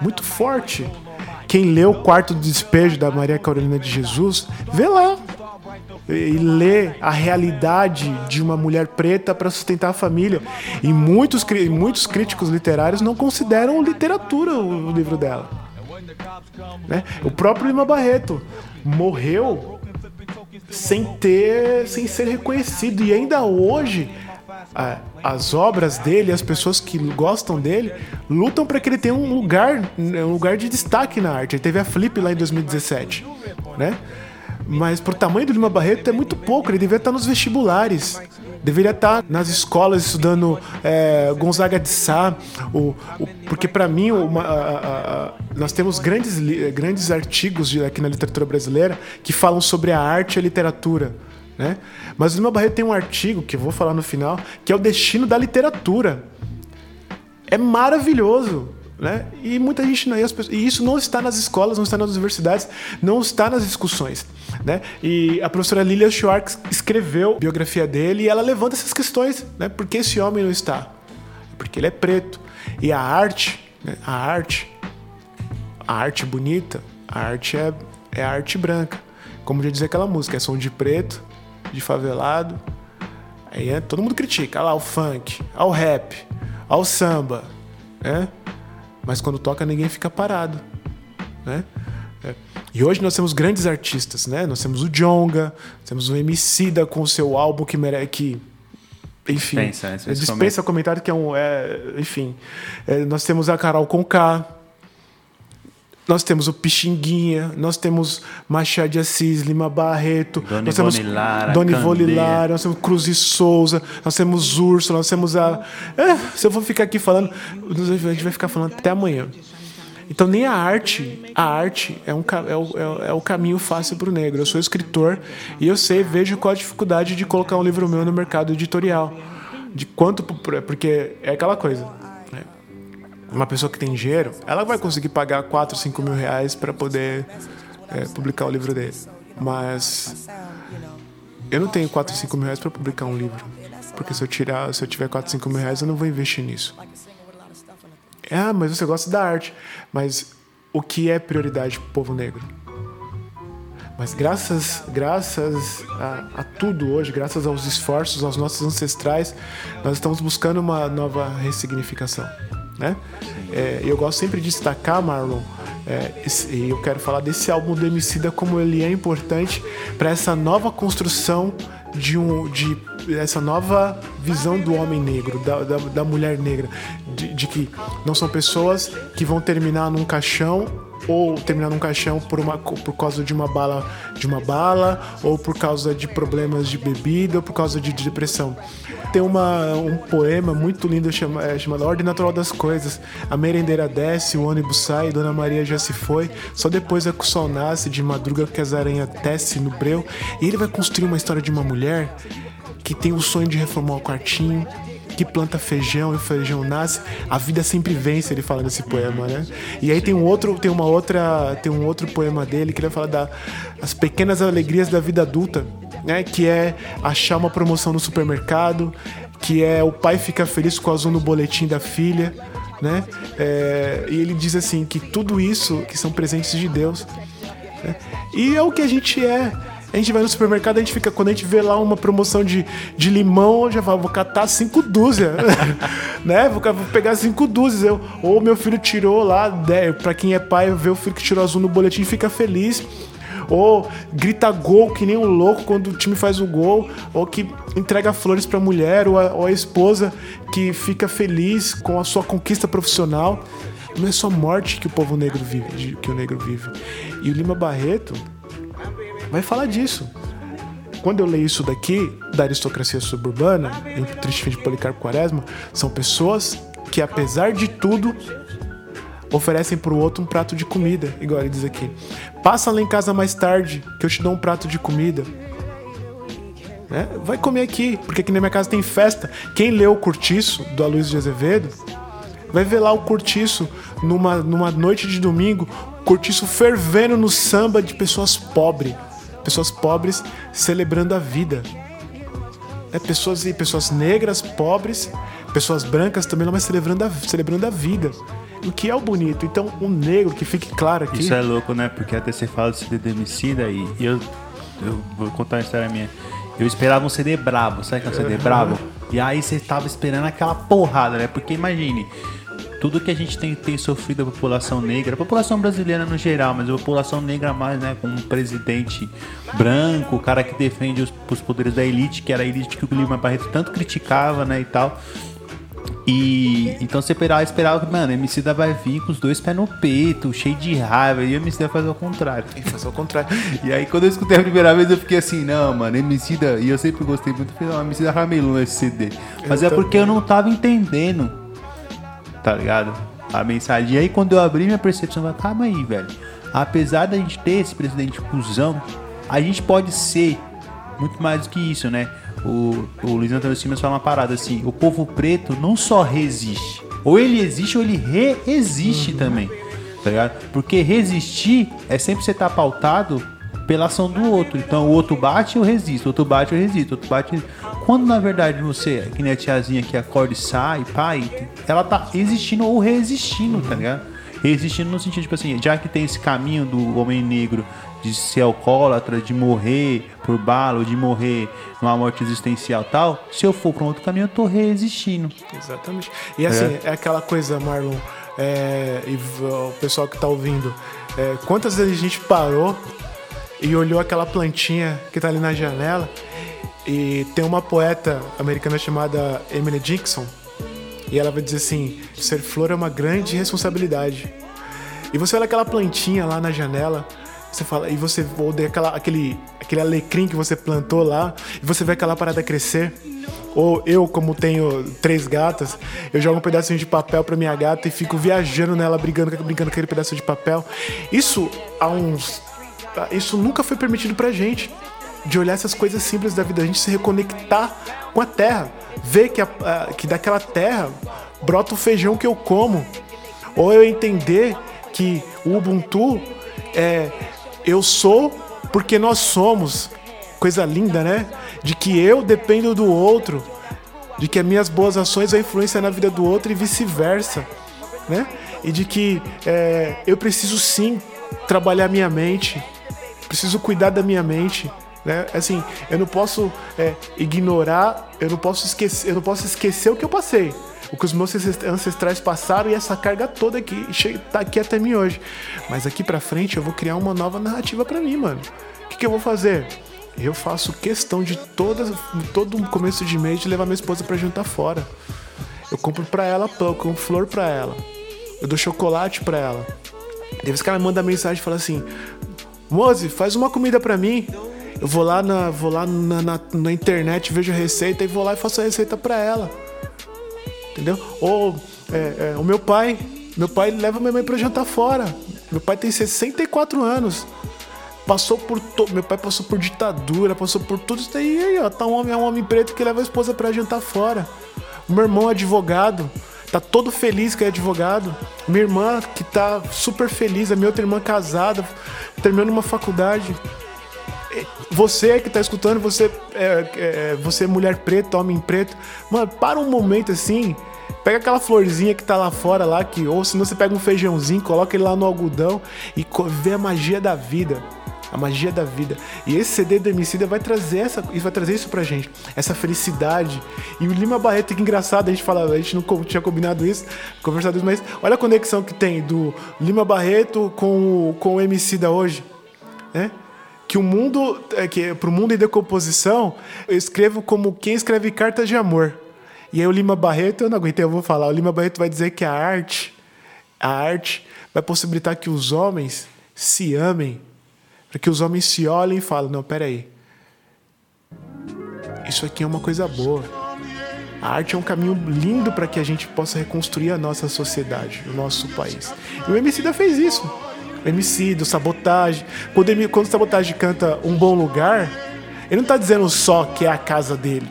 muito forte. Quem lê o Quarto Despejo da Maria Carolina de Jesus, vê lá e lê a realidade de uma mulher preta para sustentar a família. E muitos, muitos críticos literários não consideram literatura o, livro dela. Né? O próprio Lima Barreto morreu sem ter, sem ser reconhecido e ainda hoje as obras dele, as pessoas que gostam dele, lutam para que ele tenha um lugar, um lugar de destaque na arte. Ele teve a Flip lá em 2017, né? Mas pro tamanho do Lima Barreto é muito pouco, ele devia estar nos vestibulares. Deveria estar nas escolas estudando é, Gonzaga de Sá, o, o- porque para mim uma- a- a- a- nós temos grandes, grandes artigos de- aqui na literatura brasileira que falam sobre a arte e a literatura. Né? Mas o Lima Barreto tem um artigo que eu vou falar no final, que é o destino da literatura é maravilhoso. Né? E muita gente não. E, as pessoas- e isso não está nas escolas, não está nas universidades, não está nas discussões. Né? E a professora Lilia Schwartz escreveu a biografia dele e ela levanta essas questões. Né? Por que esse homem não está? Porque ele é preto. E a arte, né? a arte, a arte bonita, a arte é, é a arte branca. Como já dizia aquela música, é som de preto, de favelado, Aí é, todo mundo critica, olha lá o funk, olha o rap, olha o samba, né? Mas quando toca ninguém fica parado, né? É. E hoje nós temos grandes artistas, né? Nós temos o Jonga, temos o Emicida com o seu álbum que merece que enfim, Dispensa, né? Dispensa dispensa comentário que é um, é, enfim, É, nós temos a Carol Conká, nós temos o Pixinguinha, nós temos Machado de Assis, Lima Barreto, Dona nós temos Lara, Dona Ivone. Lara, nós temos Cruz e Souza, nós temos Úrsula, nós temos a. É, se eu for ficar aqui falando, a gente vai ficar falando até amanhã. Então nem a arte, a arte é, um, é, o, é o- é o caminho fácil para o negro. Eu sou escritor e eu sei, vejo qual a dificuldade de colocar um livro meu no mercado editorial. De quanto, porque é aquela coisa. Uma pessoa que tem dinheiro, ela vai conseguir pagar 4, 5 mil reais para poder é, publicar o livro dele. Mas eu não tenho 4, 5 mil reais para publicar um livro. Porque se eu tirar, se eu tiver 4, 5 mil reais, eu não vou investir nisso. Ah, mas você gosta da arte. Mas o que é prioridade para o povo negro? Mas graças, graças a, a tudo hoje, graças aos esforços, aos nossos ancestrais, nós estamos buscando uma nova ressignificação. Né? É, eu gosto sempre de destacar, Marlon, é, e eu quero falar desse álbum do Emicida como ele é importante para essa nova construção de um de essa nova visão do homem negro, da, da, da mulher negra, de, de que não são pessoas que vão terminar num caixão ou terminar num caixão por uma por causa de uma bala de uma bala ou por causa de problemas de bebida ou por causa de depressão. Tem uma, um poema muito lindo chama, é, chamado Ordem Natural das Coisas. A merendeira desce, o ônibus sai, Dona Maria já se foi. Só depois é que o sol nasce, de madruga que as aranhas tecem no breu. E ele vai construir uma história de uma mulher que tem o sonho de reformar o quartinho, que planta feijão e o feijão nasce, a vida sempre vence, ele fala nesse poema, né? E aí tem um outro, tem uma outra, tem um outro poema dele que ele vai falar das as pequenas alegrias da vida adulta, né? Que é achar uma promoção no supermercado, que é o pai fica feliz com o azul no boletim da filha, né? É, e ele diz assim que tudo isso que são presentes de Deus né? E é o que a gente é. A gente vai no supermercado, a gente fica, quando a gente vê lá uma promoção de, de limão, eu já falo, vou catar cinco dúzias, né? Vou, vou pegar cinco dúzias. Eu, ou meu filho tirou lá, né? pra quem é pai, vê o filho que tirou azul no boletim fica feliz. Ou grita gol que nem um louco quando o time faz o gol, ou que entrega flores pra mulher, ou a, ou a esposa que fica feliz com a sua conquista profissional. Não é só morte que o povo negro vive, que o negro vive. E o Lima Barreto vai falar disso. Quando eu leio isso daqui, da aristocracia suburbana, em Triste Fim de Policarpo Quaresma, são pessoas que, apesar de tudo, oferecem pro outro um prato de comida, igual ele diz aqui. Passa lá em casa mais tarde, que eu te dou um prato de comida. Né? Vai comer aqui, porque aqui na minha casa tem festa. Quem leu o Curtiço, do Aloysio de Azevedo, vai ver lá o Curtiço numa, numa noite de domingo, Curtiço fervendo no samba de pessoas pobres. Pessoas pobres celebrando a vida. É, pessoas, e pessoas negras, pobres, pessoas brancas também, mas celebrando a, celebrando a vida. O que é o bonito. Então, o negro, que fique claro aqui. Isso é louco, né? Porque até você fala do CD do Emicida e e eu, eu vou contar uma história minha. Eu esperava um CD brabo, sabe que é um CD brabo? E aí você tava esperando aquela porrada, né? Porque imagine, tudo que a gente tem, tem sofrido a população negra, a população brasileira no geral, mas a população negra mais, né? Com um presidente branco, o cara que defende os, os poderes da elite, que era a elite que o Lima Barreto tanto criticava, né? E tal. E então você esperava, esperava que, mano, MC da vai vir com os dois pés no peito, cheio de raiva, e o MC da fazer o contrário. E fazer o contrário. E aí quando eu escutei a primeira vez eu fiquei assim, não, mano, MC da, e eu sempre gostei muito, falei, não, MC da ramelou esse CD. Mas é porque eu não tava entendendo, tá ligado? A mensagem. E aí quando eu abri minha percepção, eu falei, calma aí, velho. Apesar da gente ter esse presidente cuzão, a gente pode ser muito mais do que isso, né? O, o Luiz Antônio Simas fala uma parada assim: o povo preto não só resiste, ou ele existe ou ele reexiste também, tá ligado? Porque resistir é sempre você estar pautado pela ação do outro. Então o outro bate, eu resisto, o outro bate, eu resisto, o outro bate. Quando na verdade você, que nem a tiazinha que acorda e sai, pai, ela tá existindo ou resistindo, tá ligado? Resistindo no sentido, tipo assim, já que tem esse caminho do homem negro de ser alcoólatra, de morrer por bala, de morrer numa morte existencial e tal, se eu for pra um outro caminho, eu tô resistindo. Exatamente. E assim, é, aquela coisa, Marlon, é, e o pessoal que tá ouvindo, é, quantas vezes a gente parou e olhou aquela plantinha que tá ali na janela e tem uma poeta americana chamada Emily Dixon e ela vai dizer assim, ser flor é uma grande responsabilidade. E você olha aquela plantinha lá na janela, você fala, e você odeia aquela, aquele, aquele alecrim que você plantou lá, e você vê aquela parada crescer. Ou eu, como tenho três gatas, eu jogo um pedacinho de papel pra minha gata e fico viajando nela, brigando, brincando com aquele pedaço de papel. Isso há uns. Isso nunca foi permitido pra gente. De olhar essas coisas simples da vida, a gente se reconectar com a terra. Ver que, a- a- que daquela terra brota o feijão que eu como. Ou eu entender que o Ubuntu é eu sou porque nós somos. Coisa linda, né? De que eu dependo do outro, de que as minhas boas ações vão influenciar na vida do outro e vice-versa, né? E de que é, eu preciso sim trabalhar minha mente, preciso cuidar da minha mente, né? Assim, eu não posso é, ignorar, eu não posso esquecer, eu não posso esquecer o que eu passei, o que os meus ancest- ancestrais passaram e essa carga toda chega, tá aqui até mim hoje. Mas aqui pra frente eu vou criar uma nova narrativa pra mim, mano. O que, que eu vou fazer? Eu faço questão de todas, todo começo de mês de levar minha esposa pra jantar fora. Eu compro pra ela pão, eu compro flor pra ela. Eu dou chocolate pra ela. Daí esse cara manda mensagem e fala assim: Moze, faz uma comida pra mim. Eu vou lá na, vou lá na, na, na internet, vejo a receita e vou lá e faço a receita pra ela. Entendeu? Ou é, é, o meu pai, meu pai leva minha mãe pra jantar fora. Meu pai tem 64 anos. Passou por to... Meu pai passou por ditadura, passou por tudo isso daí. Aí, ó, tá um homem, é um homem preto que leva a esposa pra jantar fora. O meu irmão é advogado, tá todo feliz que é advogado. Minha irmã que tá super feliz, a minha outra irmã casada, terminando uma faculdade. Você que tá escutando, você é, é, você é mulher preta, homem preto, mano, para um momento assim, pega aquela florzinha que tá lá fora lá, que, ou se não você pega um feijãozinho, coloca ele lá no algodão e vê a magia da vida. A magia da vida. E esse CD do Emicida vai trazer essa, vai trazer isso pra gente, essa felicidade. E o Lima Barreto, que engraçado, a gente fala, a gente não tinha combinado isso, conversado isso, mas olha a conexão que tem do Lima Barreto com o, com o Emicida hoje, né? Que o mundo, é, que para o mundo em decomposição, eu escrevo como quem escreve cartas de amor. E aí o Lima Barreto, eu não aguentei, eu vou falar. O Lima Barreto vai dizer que a arte, a arte vai possibilitar que os homens se amem, para que os homens se olhem e falem, não, peraí, isso aqui é uma coisa boa. A arte é um caminho lindo para que a gente possa reconstruir a nossa sociedade, o nosso país. E o Emicida fez isso. O Emicida, o Sabotagem. Quando, quando o Sabotagem canta Um Bom Lugar, ele não está dizendo só que é a casa dele.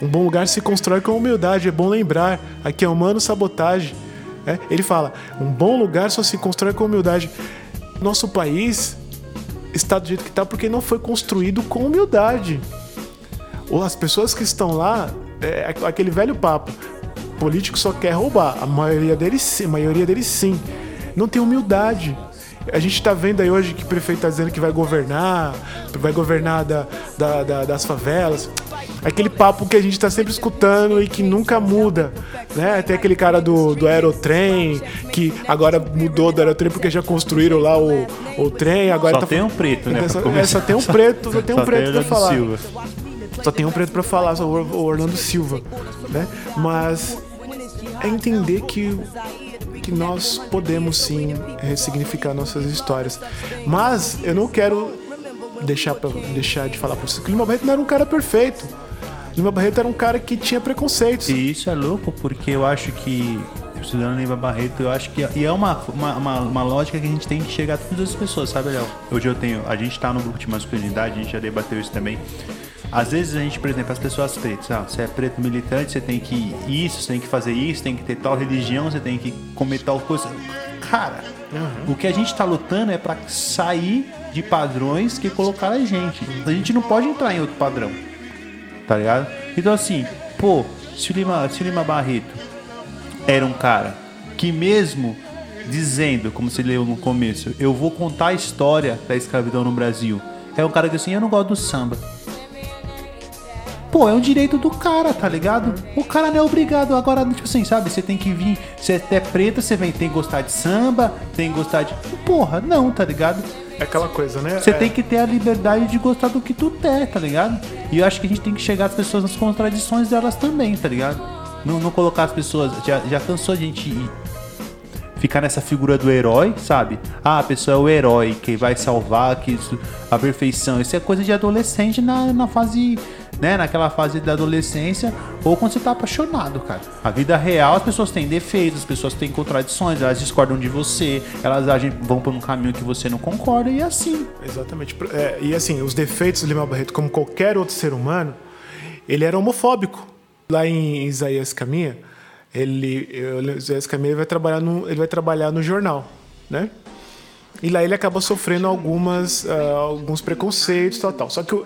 Um bom lugar se constrói com humildade, é bom lembrar. Aqui é humano sabotagem. né? Ele fala: um bom lugar só se constrói com humildade. Nosso país está do jeito que está porque não foi construído com humildade ou as pessoas que estão lá, é aquele velho papo. Político só quer roubar. A maioria deles sim, a maioria deles sim. Não tem humildade. A gente está vendo aí hoje que o prefeito está dizendo que vai governar, vai governar da, da- da- das favelas. Aquele papo que a gente está sempre escutando e que nunca muda. Né? Tem aquele cara do, do Aerotrem, que agora mudou do Aerotrem porque já construíram lá o, o trem. Agora Só tá tem um preto, né, pra Só, é, só tem um preto, só tem um preto pra Orlando falar. Silva. Só tem um preto pra falar, só o Orlando Silva, né? Mas é entender que que nós podemos sim ressignificar nossas histórias. Mas eu não quero deixar, pra, deixar de falar para você que o Lima Barreto não era um cara perfeito. Lima Barreto era um cara que tinha preconceitos. E isso é louco porque eu acho que, estudando Lima Barreto, eu acho que. E é uma, uma, uma, uma lógica que a gente tem que chegar a todas as pessoas, sabe, Léo? Hoje eu tenho. A gente tá no grupo de masculinidade, a gente já debateu isso também. Às vezes a gente, por exemplo, as pessoas pretas, ah, você é preto militante, você tem que isso, você tem que fazer isso, tem que ter tal religião, você tem que comer tal coisa. Cara, o que a gente tá lutando é para sair de padrões que colocaram a gente. A gente não pode entrar em outro padrão. Tá ligado? Então assim, pô, se o Lima, se o Lima Barreto era um cara que mesmo dizendo, como você leu no começo, eu vou contar a história da escravidão no Brasil. É um cara que assim, eu não gosto do samba. Pô, é um direito do cara, tá ligado? O cara não é obrigado. Agora, tipo assim, sabe? Você tem que vir. Você é preta, você vem, tem que gostar de samba, tem que gostar de. Porra, não, tá ligado? É aquela coisa, né? Você É, tem que ter a liberdade de gostar do que tu é, tá ligado? E eu acho que a gente tem que chegar às pessoas nas contradições delas também, tá ligado? Não, não colocar as pessoas. Já, já cansou a gente ir- ficar nessa figura do herói, sabe? Ah, a pessoa é o herói que vai salvar, que isso, a perfeição. Isso é coisa de adolescente na, na fase, né? Naquela fase da adolescência ou quando você tá apaixonado, cara. A vida real, as pessoas têm defeitos, as pessoas têm contradições, elas discordam de você, elas agem, vão por um caminho que você não concorda e é assim. Exatamente. É, e assim, os defeitos do Lima Barreto, como qualquer outro ser humano, ele era homofóbico. Lá em Isaías Caminha, ele, Isaías Caminha vai trabalhar no, ele vai trabalhar no jornal, né? E lá ele acaba sofrendo algumas, ah, alguns preconceitos, tal, tal. Só que o,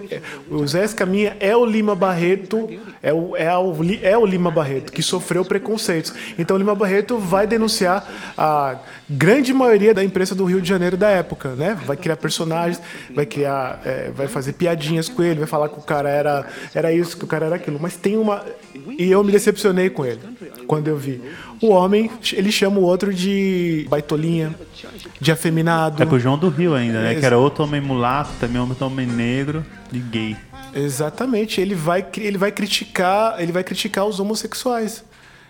o Zé Caminha é o Lima Barreto, é o, é, o, é o Lima Barreto que sofreu preconceitos. Então o Lima Barreto vai denunciar a grande maioria da imprensa do Rio de Janeiro da época, né? Vai criar personagens, vai criar, é, vai fazer piadinhas com ele, vai falar que o cara era, era isso, que o cara era aquilo. Mas tem uma. E eu me decepcionei com ele quando eu vi. O homem, ele chama o outro de baitolinha, de afeminado. É pro João do Rio ainda, né? Que era outro homem mulato, também outro homem negro e gay. Exatamente, ele vai, ele vai criticar, ele vai criticar os homossexuais.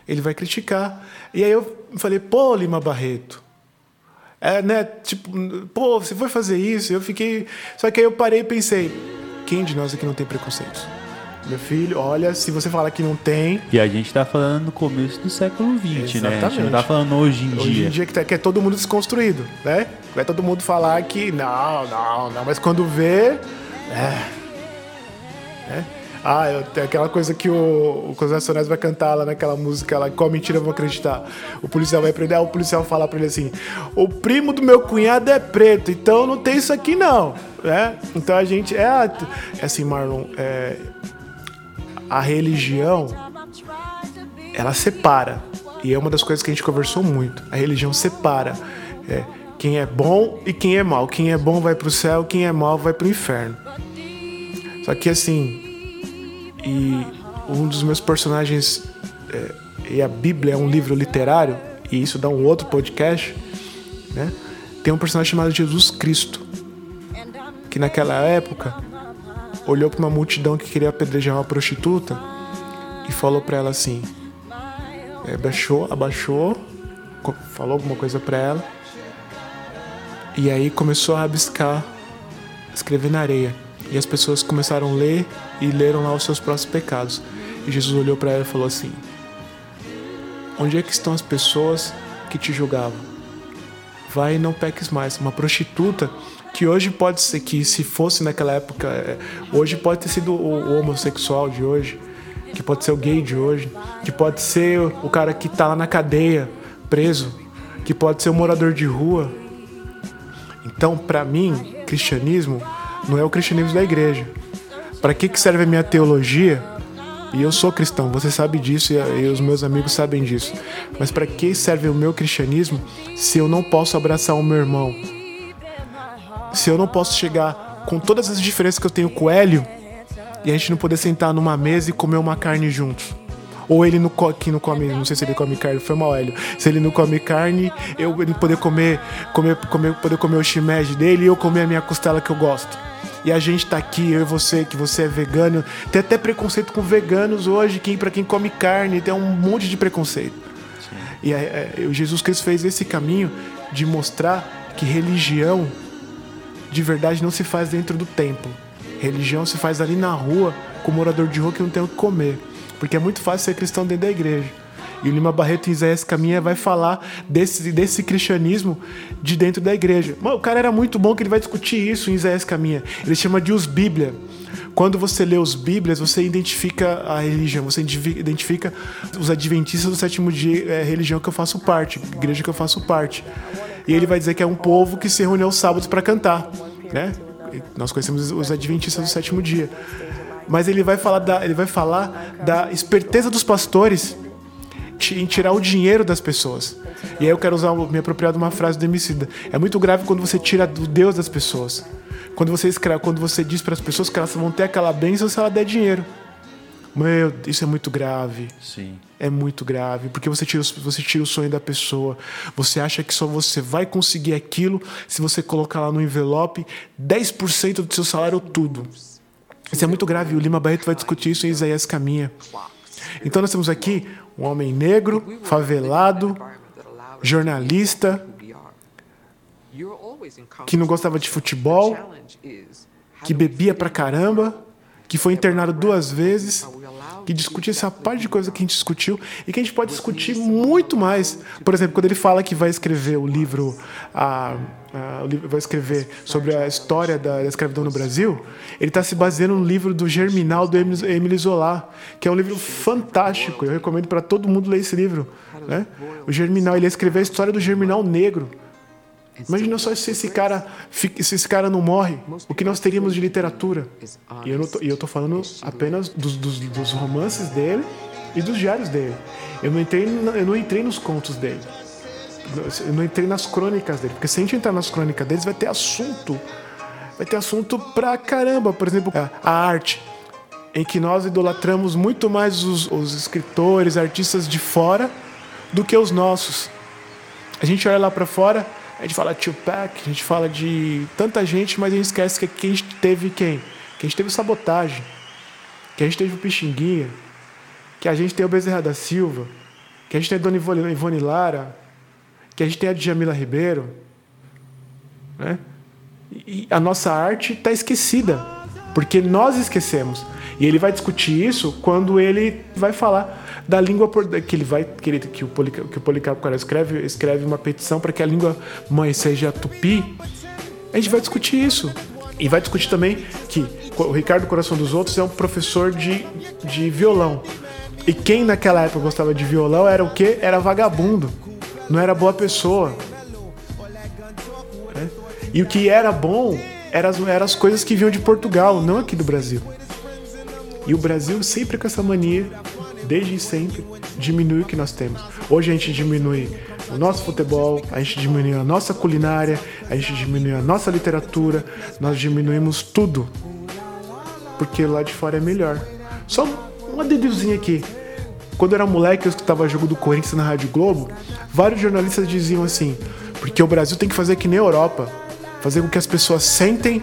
Ele vai criticar. E aí eu falei, pô, Lima Barreto. É, né, tipo, pô, você foi fazer isso? Eu fiquei. Só que aí eu parei e pensei, quem de nós aqui não tem preconceitos? Meu filho, olha, se você falar que não tem, E a gente tá falando no começo do século XX, né? A gente não tá falando hoje em Hoje dia. em dia que, tá, que é todo mundo desconstruído, né? Vai todo mundo falar que não, não, não, mas quando vê. É. é. Ah, eu, tem aquela coisa que o, o Nacionais vai cantar lá naquela música lá, qual mentira eu vou acreditar? O policial vai prender, aí o policial fala pra ele assim: o primo do meu cunhado é preto, então não tem isso aqui não, né? Então a gente. É, é assim, Marlon, é, a religião ela separa. E é uma das coisas que a gente conversou muito. A religião separa é, quem é bom e quem é mal. Quem é bom vai pro céu, quem é mal vai pro inferno. Só que assim, e um dos meus personagens é, e a Bíblia é um livro literário e isso dá um outro podcast, né? Tem um personagem chamado Jesus Cristo que naquela época olhou para uma multidão que queria apedrejar uma prostituta e falou para ela assim: é, abaixou, abaixou, falou alguma coisa para ela e aí começou a rabiscar, escrever na areia. E as pessoas começaram a ler e leram lá os seus próprios pecados. E Jesus olhou para ela e falou assim: Onde é que estão as pessoas que te julgavam? Vai e não peques mais. Uma prostituta que hoje pode ser que se fosse naquela época, é, hoje pode ter sido o, homossexual de hoje, que pode ser o gay de hoje, que pode ser o cara que tá lá na cadeia, preso, que pode ser o morador de rua. Então, para mim, cristianismo não é o cristianismo da igreja. Para que que serve a minha teologia? E eu sou cristão, você sabe disso e os meus amigos sabem disso. Mas para que serve o meu cristianismo se eu não posso abraçar o meu irmão? Se eu não posso chegar com todas as diferenças que eu tenho com o Hélio e a gente não poder sentar numa mesa e comer uma carne juntos? Ou ele não, que não come, não sei se ele come carne, foi mal, Hélio. Se ele não come carne, eu ele poder comer, comer, comer, poder comer o shimeji dele e eu comer a minha costela que eu gosto. E a gente tá aqui, eu e você, que você é vegano. Tem até preconceito com veganos hoje, quem para quem come carne, tem um monte de preconceito. E é, é, Jesus Cristo fez esse caminho de mostrar que religião de verdade não se faz dentro do templo. Religião se faz ali na rua, com o morador de rua que não tem o que comer. Porque é muito fácil ser cristão dentro da igreja. E o Lima Barreto em Isaías Caminha vai falar desse, desse cristianismo de dentro da igreja. O cara era muito bom que ele vai discutir isso em Isaías Caminha. Ele chama de os Bíblia. Quando você lê os Bíblias, você identifica a religião, você identifica os adventistas do sétimo dia, é religião que eu faço parte, igreja que eu faço parte. E ele vai dizer que é um povo que se reúne aos sábados para cantar, né? Nós conhecemos os adventistas do sétimo dia. Mas ele vai falar da, ele vai falar da esperteza dos pastores em tirar o dinheiro das pessoas. E aí eu quero usar, me apropriar de uma frase do Emicida. É muito grave quando você tira o Deus das pessoas. Quando você escreve, quando você diz para as pessoas que elas vão ter aquela bênção se ela der dinheiro. Meu, isso é muito grave. Sim. É muito grave, porque você tira, você tira o sonho da pessoa. Você acha que só você vai conseguir aquilo se você colocar lá no envelope 10% do seu salário ou tudo. Isso é muito grave. O Lima Barreto vai discutir isso em Isaías Caminha. Então nós temos aqui um homem negro, favelado, jornalista, que não gostava de futebol, que bebia pra caramba, que foi internado duas vezes, que discute essa parte de coisa que a gente discutiu e que a gente pode discutir muito mais. Por exemplo, quando ele fala que vai escrever o livro, a, a, o livro vai escrever sobre a história da, da escravidão no Brasil, ele está se baseando no livro do Germinal do Emile Zola, que é um livro fantástico. Eu recomendo para todo mundo ler esse livro. Né? O Germinal, ele escreveu a história do Germinal negro. Imagina só se esse cara, se esse cara não morre, o que nós teríamos de literatura? E eu, tô, eu tô falando apenas dos, dos, dos, romances dele e dos diários dele. Eu não, entrei, eu não entrei nos contos dele. Eu não entrei nas crônicas dele. Porque se a gente entrar nas crônicas deles, vai ter assunto. Vai ter assunto pra caramba. Por exemplo, a arte. Em que nós idolatramos muito mais os, os escritores, artistas de fora do que os nossos. A gente olha lá para fora a gente fala Tupac, a gente fala de tanta gente, mas a gente esquece que aqui a gente teve quem? Que a gente teve sabotagem, que a gente teve o Pixinguinha, que a gente tem o Bezerra da Silva, que a gente tem a Dona Ivone Lara, que a gente tem a Djamila Ribeiro. Né? E a nossa arte está esquecida, porque nós esquecemos. E ele vai discutir isso quando ele vai falar da língua que ele vai que, ele, que o Policarpo, que o Policarpo escreve escreve uma petição para que a língua mãe seja tupi. A gente vai discutir isso e vai discutir também que o Ricardo Coração dos Outros é um professor de, de violão. E quem naquela época gostava de violão era o quê? Era vagabundo. Não era boa pessoa. É? E o que era bom eram as, eram as coisas que vinham de Portugal, não aqui do Brasil. E o Brasil sempre com essa mania desde sempre, diminui o que nós temos. Hoje a gente diminui o nosso futebol, a gente diminui a nossa culinária, a gente diminui a nossa literatura, nós diminuímos tudo. Porque lá de fora é melhor. Só uma deduzinha aqui. Quando eu era moleque, eu escutava jogo do Corinthians na Rádio Globo, vários jornalistas diziam assim: porque o Brasil tem que fazer que nem a Europa, fazer com que as pessoas sentem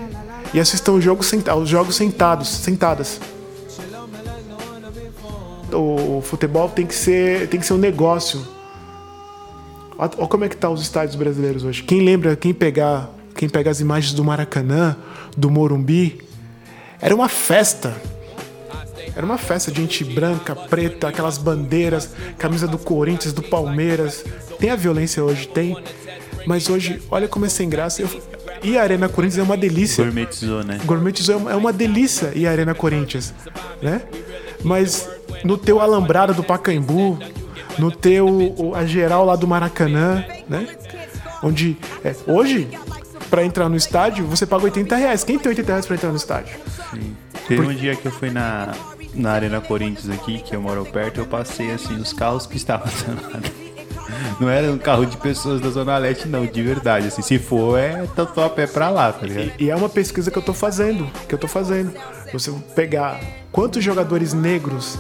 e assistam os jogos sentados, sentadas o, futebol tem que ser, tem que ser um negócio. Olha como é que tá os estádios brasileiros hoje. Quem lembra, quem pegar, quem pega as imagens do Maracanã, do Morumbi, era uma festa. Era uma festa de gente branca, preta, aquelas bandeiras, camisa do Corinthians, do Palmeiras. Tem a violência hoje, tem. Mas hoje, olha como é sem graça. Eu, e a Arena Corinthians é uma delícia. Gourmetizou, né? Gourmetizou é uma delícia e a Arena Corinthians, né? Mas no teu alambrado do Pacaembu, no teu a geral lá do Maracanã, né? Onde é, hoje para entrar no estádio você paga 80 reais. Quem tem 80 reais para entrar no estádio? Sim. Teve Por... um dia que eu fui na na Arena Corinthians aqui, que eu moro perto, eu passei assim os carros que estavam Não era um carro de pessoas da Zona Leste, não, de verdade. Assim, se for, é tô a pé pra lá, tá ligado? E, e, é uma pesquisa que eu tô fazendo, que eu tô fazendo. Você pegar quantos jogadores negros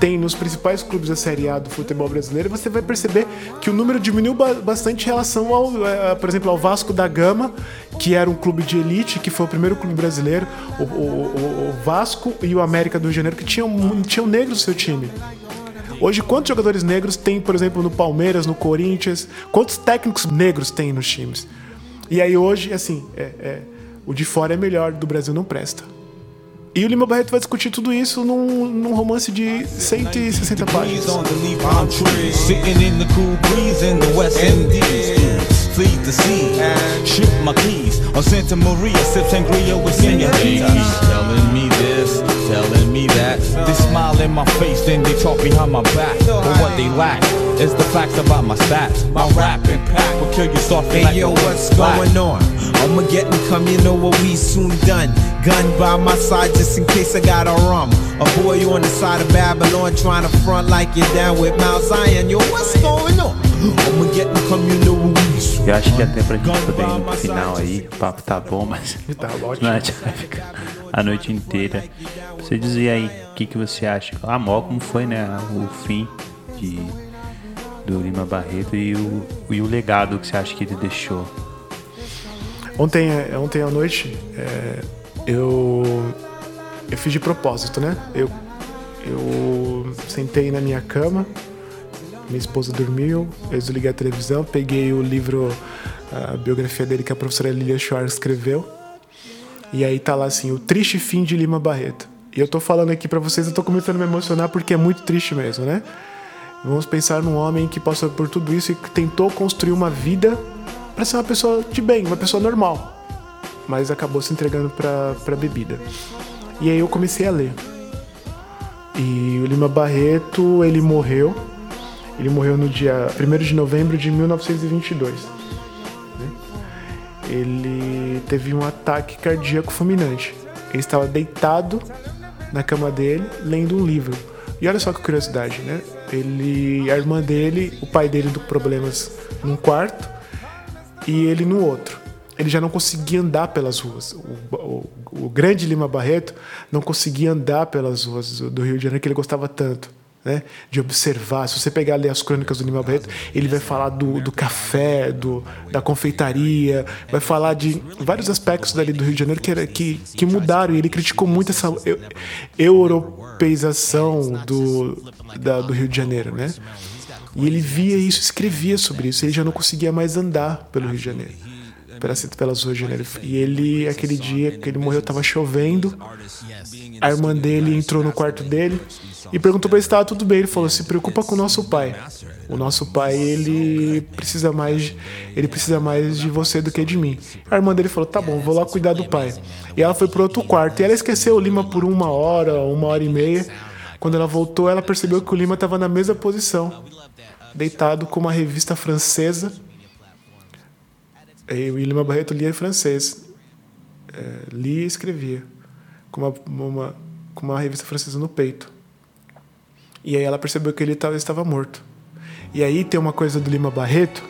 tem nos principais clubes da Série A do futebol brasileiro, você vai perceber que o número diminuiu bastante em relação ao, é, por exemplo, ao Vasco da Gama, que era um clube de elite, que foi o primeiro clube brasileiro, o, o, o Vasco e o América do Janeiro, que tinham, tinham negros no seu time. Hoje, quantos jogadores negros tem, por exemplo, no Palmeiras, no Corinthians? Quantos técnicos negros tem nos times? E aí hoje, assim, é, é, o de fora é melhor, do Brasil não presta. E o Lima Barreto vai discutir tudo isso num, num romance de 160 páginas. Fleet the sea, ship my keys on Santa Maria, sip sangria with senoritas. Telling me this, telling me that. They smile in my face, then they talk behind my back. But what they lack is the facts about my stats. My rap impact will kill you softly Hey like yo, what's black. going on? I'ma get and come, you know what we soon done. Gun by my side just in case I got a rum. A boy on the side of Babylon trying to front like you're down with Mount Zion. Yo, what's going on? I'ma get and come, you know what we soon Eu acho que até pra gente poder ir no final aí, o papo tá bom, mas Tá ótimo. a gente vai ficar a noite inteira. Você dizia aí o que, que você acha. A mó como foi, né? O fim de, do Lima Barreto e o, e o legado que você acha que ele deixou. Ontem, ontem à noite, é, eu, eu fiz de propósito, né? Eu, eu sentei na minha cama, minha esposa dormiu, eu desliguei a televisão, peguei o livro, a biografia dele que a professora Lilia Schwartz escreveu, e aí tá lá assim, o triste fim de Lima Barreto. E eu tô falando aqui pra vocês, eu tô começando a me emocionar porque é muito triste mesmo, né? Vamos pensar num homem que passou por tudo isso e que tentou construir uma vida para ser uma pessoa de bem, uma pessoa normal. Mas acabou se entregando pra, pra bebida. E aí eu comecei a ler. E o Lima Barreto, ele morreu. Ele morreu no dia 1 de novembro de 1922. né? Ele teve um ataque cardíaco fulminante. Ele estava deitado na cama dele, lendo um livro. E olha só que curiosidade, né? Ele, a irmã dele, o pai dele com problemas num quarto e ele no outro. Ele já não conseguia andar pelas ruas. O, o- o grande Lima Barreto não conseguia andar pelas ruas do Rio de Janeiro que ele gostava tanto. Né, de observar. Se você pegar ali as crônicas do Lima Barreto, ele vai falar do, do café, do, da confeitaria, vai falar de vários aspectos dali do Rio de Janeiro que, era, que, que mudaram. E ele criticou muito essa eu- europeização do, da- do Rio de Janeiro, né? E ele via isso, escrevia sobre isso. Ele já não conseguia mais andar pelo Rio de Janeiro, pelas, pelas ruas de Janeiro. E ele, aquele dia que ele morreu, estava chovendo. A irmã dele entrou no quarto dele e perguntou para ele se estava tudo bem. Ele falou: "Se preocupa com o nosso pai. O nosso pai ele precisa mais, ele precisa mais de você do que de mim." A irmã dele falou: "Tá bom, vou lá cuidar do pai." E ela foi pro outro quarto. E ela esqueceu o Lima por uma hora, uma hora e meia. Quando ela voltou, ela percebeu que o Lima estava na mesma posição, deitado com uma revista francesa. E o Lima Barreto lia em francês. É, lia e escrevia. Com uma, uma- com uma revista francesa no peito. E aí ela percebeu que ele tava- estava morto. E aí tem uma coisa do Lima Barreto,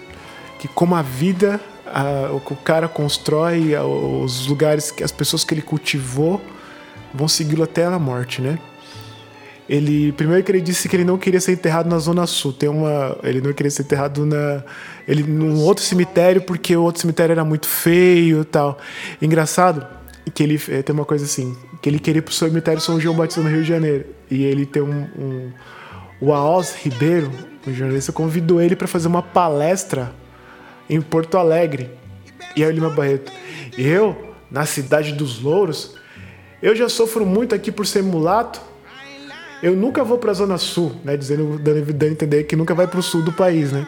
que como a vida, a- o cara constrói, a- os lugares, as pessoas que ele cultivou, vão segui-lo até a morte, né? Ele primeiro que ele disse que ele não queria ser enterrado na zona sul. Tem uma, ele não queria ser enterrado na, ele num outro cemitério porque o outro cemitério era muito feio, tal. Engraçado que ele eh, tem uma coisa assim, que ele queria ir pro cemitério São João Batista no Rio de Janeiro e ele tem um, um o Aos Ribeiro, o jornalista convidou ele para fazer uma palestra em Porto Alegre. E aí o Lima Barreto, eu na cidade dos Louros, eu já sofro muito aqui por ser mulato. Eu nunca vou para a Zona Sul, né? Dizendo, dando, dando entender que nunca vai para o sul do país, né?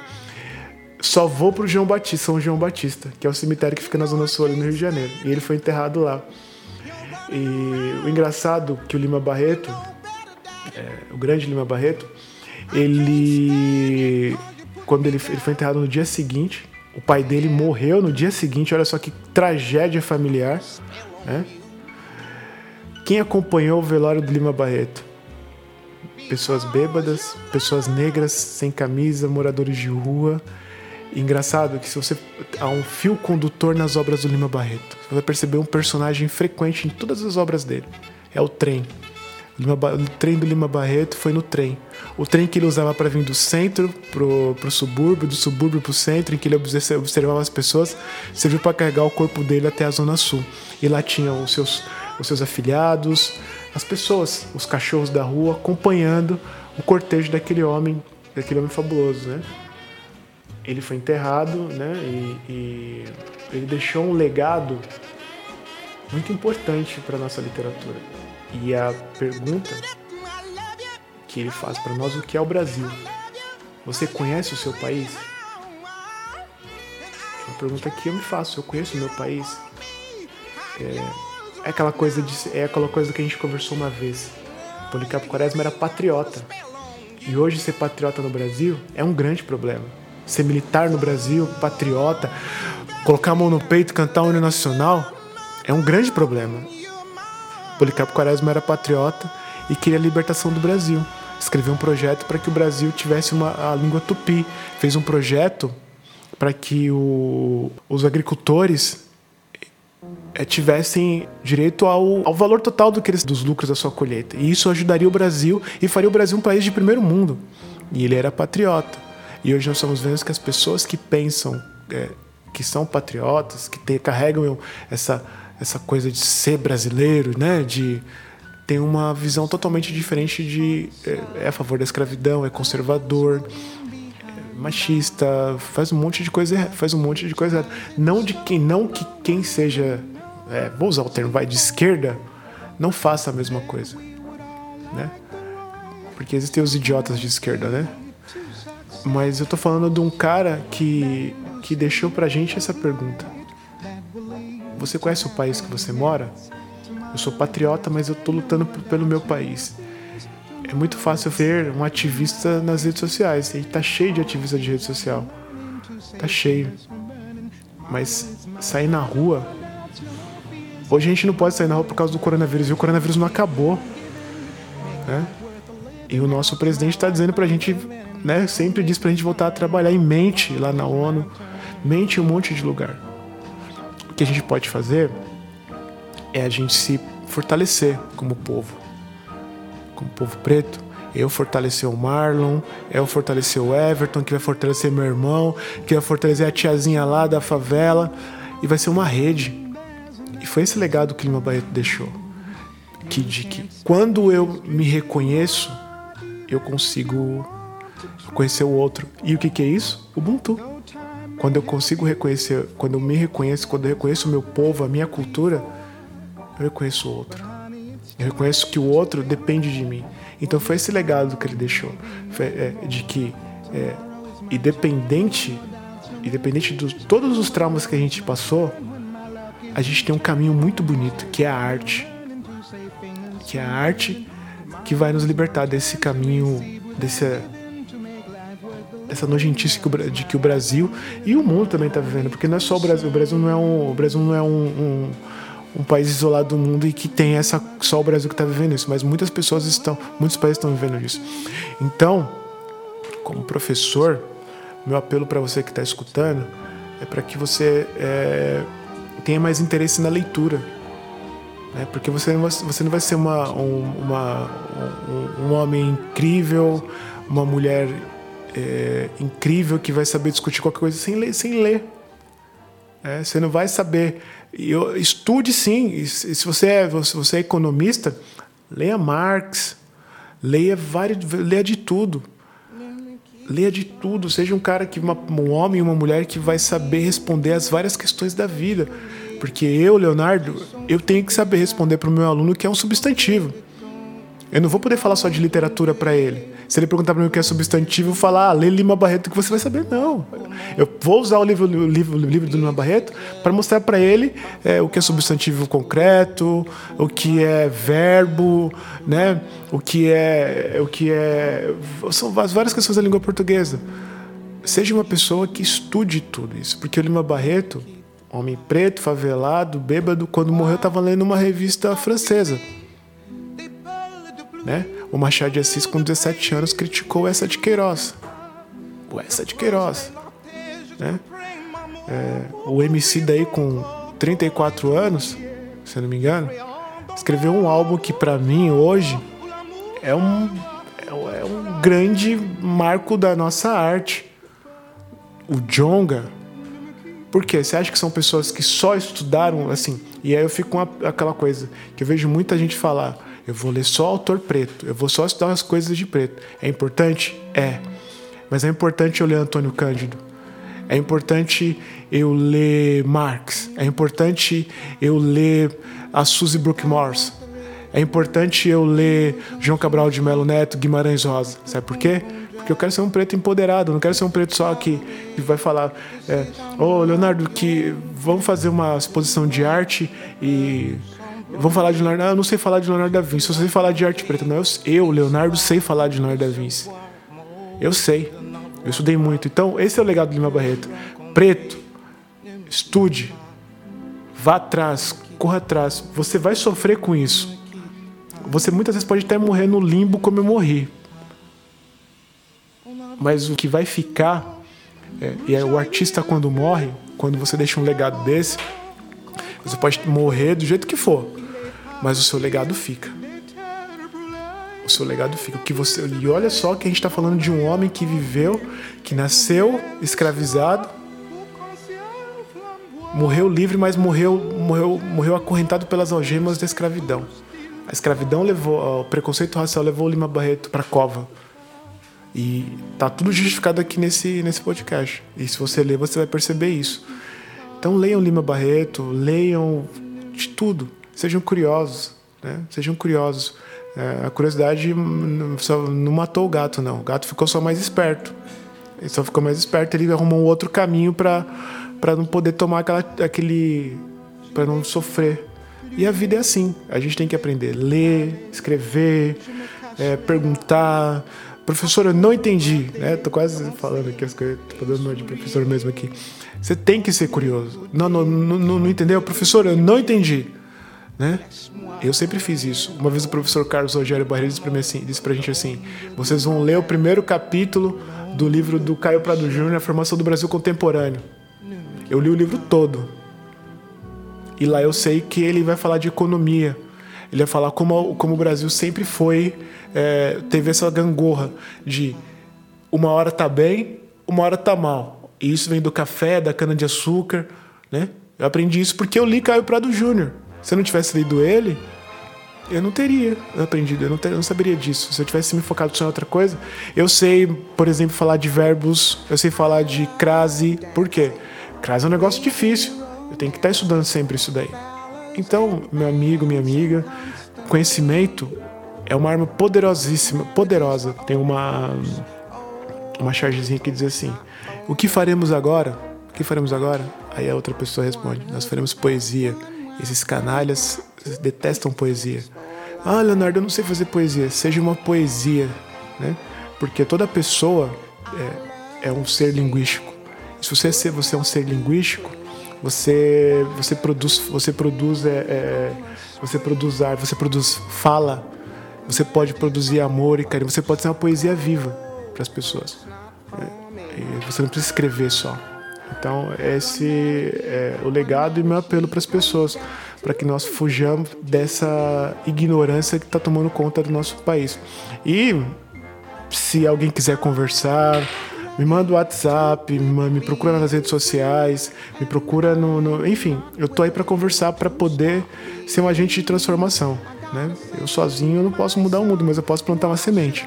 Só vou pro João Batista, São João Batista, que é o cemitério que fica na Zona Sul ali no Rio de Janeiro. E ele foi enterrado lá. E o engraçado que o Lima Barreto, é, o grande Lima Barreto, ele quando ele, ele foi enterrado no dia seguinte, o pai dele morreu no dia seguinte. Olha só que tragédia familiar, né? Quem acompanhou o velório do Lima Barreto? Pessoas bêbadas, pessoas negras sem camisa, moradores de rua. Engraçado que se você há um fio condutor nas obras do Lima Barreto, você vai perceber um personagem frequente em todas as obras dele. É o trem. O, trem do Lima Barreto foi no trem. O trem que ele usava para vir do centro pro, pro subúrbio, do subúrbio pro centro, em que ele obse- observava as pessoas, serviu para carregar o corpo dele até a zona sul. E lá tinham os seus os seus afiliados, as pessoas, os cachorros da rua acompanhando o cortejo daquele homem, daquele homem fabuloso, né? Ele foi enterrado, né? E, e ele deixou um legado muito importante para nossa literatura. E a pergunta que ele faz para nós o que é o Brasil? Você conhece o seu país? É uma pergunta que eu me faço. Eu conheço o meu país? É, é aquela coisa de, é aquela coisa que a gente conversou uma vez. Policarpo Quaresma era patriota. E hoje ser patriota no Brasil é um grande problema. Ser militar no Brasil, patriota, colocar a mão no peito cantar o hino nacional é um grande problema. Policarpo Quaresma era patriota e queria a libertação do Brasil escreveu um projeto para que o Brasil tivesse uma, a língua tupi. Fez um projeto para que o, os agricultores é, tivessem direito ao, ao valor total do que eles, dos lucros da sua colheita. E isso ajudaria o Brasil e faria o Brasil um país de primeiro mundo. E ele era patriota. E hoje nós estamos vendo que as pessoas que pensam é, que são patriotas, que te, carregam essa, essa coisa de ser brasileiro, né? de tem uma visão totalmente diferente de é, é a favor da escravidão, é conservador, é machista, faz um monte de coisa, faz um monte de coisa. Não de quem, não que quem seja, é, vou usar o termo, vai de esquerda, não faça a mesma coisa, né? Porque existem os idiotas de esquerda, né? Mas eu tô falando de um cara que que deixou pra gente essa pergunta. Você conhece o país que você mora? Eu sou patriota, mas eu estou lutando pelo meu país. É muito fácil ver um ativista nas redes sociais. E tá cheio de ativista de rede social. Tá cheio. Mas sair na rua. Hoje a gente não pode sair na rua por causa do coronavírus. E o coronavírus não acabou. Né? E o nosso presidente está dizendo pra gente, né? Sempre diz pra gente voltar a trabalhar em mente lá na ONU, mente em um monte de lugar. O que a gente pode fazer é a gente se fortalecer como povo, como povo preto. Eu fortalecer o Marlon, eu fortalecer o Everton, que vai fortalecer meu irmão, que vai fortalecer a tiazinha lá da favela, e vai ser uma rede. E foi esse legado que Lima Barreto deixou. Que, de que quando eu me reconheço, eu consigo conhecer o outro. E o que, que é isso? Ubuntu. Quando eu consigo reconhecer, quando eu me reconheço, quando eu reconheço o meu povo, a minha cultura, eu reconheço o outro. Eu reconheço que o outro depende de mim. Então foi esse legado que ele deixou, é, de que é, independente, independente de todos os traumas que a gente passou, a gente tem um caminho muito bonito que é a arte, que é a arte que vai nos libertar desse caminho, desse essa nojentice de que o Brasil e o mundo também está vivendo, porque não é só o Brasil, o Brasil não é um, o Brasil não é um, um um país isolado do mundo e que tem essa só o Brasil que está vivendo isso, mas muitas pessoas estão, muitos países estão vivendo isso. Então, como professor, meu apelo para você que está escutando é para que você é, tenha mais interesse na leitura, né? porque você não vai, você não vai ser uma, um, uma, um, um homem incrível, uma mulher é, incrível que vai saber discutir qualquer coisa sem ler. Sem ler. É, você não vai saber eu, estude sim. E se você é, se você é economista, leia Marx, leia, vários, leia de tudo. Leia de tudo. Seja um cara que uma, um homem e uma mulher que vai saber responder as várias questões da vida. Porque eu, Leonardo, eu tenho que saber responder para o meu aluno que é um substantivo. Eu não vou poder falar só de literatura para ele. Se ele perguntar para mim o que é substantivo, eu falar, ah, lê Lima Barreto que você vai saber. Não. Eu vou usar o livro, o livro, o livro do Lima Barreto para mostrar para ele é, o que é substantivo concreto, o que é verbo, né? O que é, o que é, são várias questões da língua portuguesa. Seja uma pessoa que estude tudo isso, porque o Lima Barreto, homem preto, favelado, bêbado, quando morreu estava lendo uma revista francesa, né? O Machado de Assis, com 17 anos, criticou essa de Queiroz. O essa de Queiroz. Né? É, o MC daí com 34 anos, se eu não me engano, escreveu um álbum que para mim hoje é um, é um grande marco da nossa arte. O Jonga, Por quê? Você acha que são pessoas que só estudaram assim? E aí eu fico com aquela coisa que eu vejo muita gente falar: eu vou ler só autor preto, eu vou só estudar as coisas de preto. É importante? É. Mas é importante eu ler Antônio Cândido. É importante eu ler Marx. É importante eu ler a Suzy Brookmore. É importante eu ler João Cabral de Melo Neto, Guimarães Rosa. Sabe por quê? Porque eu quero ser um preto empoderado, eu não quero ser um preto só que, vai falar, é, ô Leonardo, que vamos fazer uma exposição de arte e vamos falar de Leonardo. Ah, eu não sei falar de Leonardo da Vinci, eu sei falar de arte preta. Não, eu, eu, Leonardo, sei falar de Leonardo da Vinci. Eu sei. Eu estudei muito. Então, esse é o legado do Lima Barreto. Preto, estude, vá atrás, corra atrás. Você vai sofrer com isso. Você muitas vezes pode até morrer no limbo como eu morri. Mas o que vai ficar, é, e é o artista quando morre, quando você deixa um legado desse, você pode morrer do jeito que for, mas o seu legado fica. O seu legado fica. O que você e olha só que a gente está falando de um homem que viveu, que nasceu escravizado, morreu livre, mas morreu, morreu, morreu acorrentado pelas algemas da escravidão. A escravidão levou, o preconceito racial levou o Lima Barreto para cova. E tá tudo justificado aqui nesse, nesse podcast. E se você ler, você vai perceber isso. Então leiam Lima Barreto, leiam de tudo. Sejam curiosos, né? Sejam curiosos. É, a curiosidade não, matou o gato, não. O gato ficou só mais esperto. Ele só ficou mais esperto. Ele arrumou um outro caminho para não poder tomar aquela, aquele, para não sofrer. E a vida é assim. A gente tem que aprender, ler, escrever, é, perguntar. Professor, eu não entendi, né? Tô quase falando aqui as coisas, tô de professor mesmo aqui. Você tem que ser curioso. Não, não, não, não entendeu? Professor, eu não entendi. Né? Eu sempre fiz isso. Uma vez o professor Carlos Rogério Barreiro disse pra, mim assim, disse pra gente assim: vocês vão ler o primeiro capítulo do livro do Caio Prado Júnior, A Formação do Brasil Contemporâneo. Eu li o livro todo. E lá eu sei que ele vai falar de economia. Ele vai falar como, como o Brasil sempre foi, é, teve essa gangorra de uma hora tá bem, uma hora tá mal. E isso vem do café, da cana-de-açúcar, né? Eu aprendi isso porque eu li Caio Prado Júnior. Se eu não tivesse lido ele, eu não teria aprendido, eu não, ter, eu não saberia disso. Se eu tivesse me focado só em outra coisa, eu sei, por exemplo, falar de verbos, eu sei falar de crase. Por quê? Crase é um negócio difícil. Eu tenho que estar estudando sempre isso daí. Então, meu amigo, minha amiga, conhecimento é uma arma poderosíssima, poderosa. Tem uma uma chargezinha que diz assim: "O que faremos agora? O que faremos agora?" Aí a outra pessoa responde: "Nós faremos poesia." Esses canalhas detestam poesia. Ah, Leonardo, eu não sei fazer poesia. Seja uma poesia, né? Porque toda pessoa é, é um ser linguístico. Se você é, você é um ser linguístico, você você produz você produz é, é, você produz arte, você produz fala, você pode produzir amor e carinho, você pode ser uma poesia viva para as pessoas. né? Você não precisa escrever só. Então, esse é o legado e meu apelo para as pessoas, para que nós fujamos dessa ignorância que está tomando conta do nosso país. E se alguém quiser conversar, me manda o WhatsApp, me, procura nas redes sociais, me procura no. no- enfim, eu tô aí para conversar, para poder ser um agente de transformação. Né? Eu sozinho eu não posso mudar o mundo, mas eu posso plantar uma semente.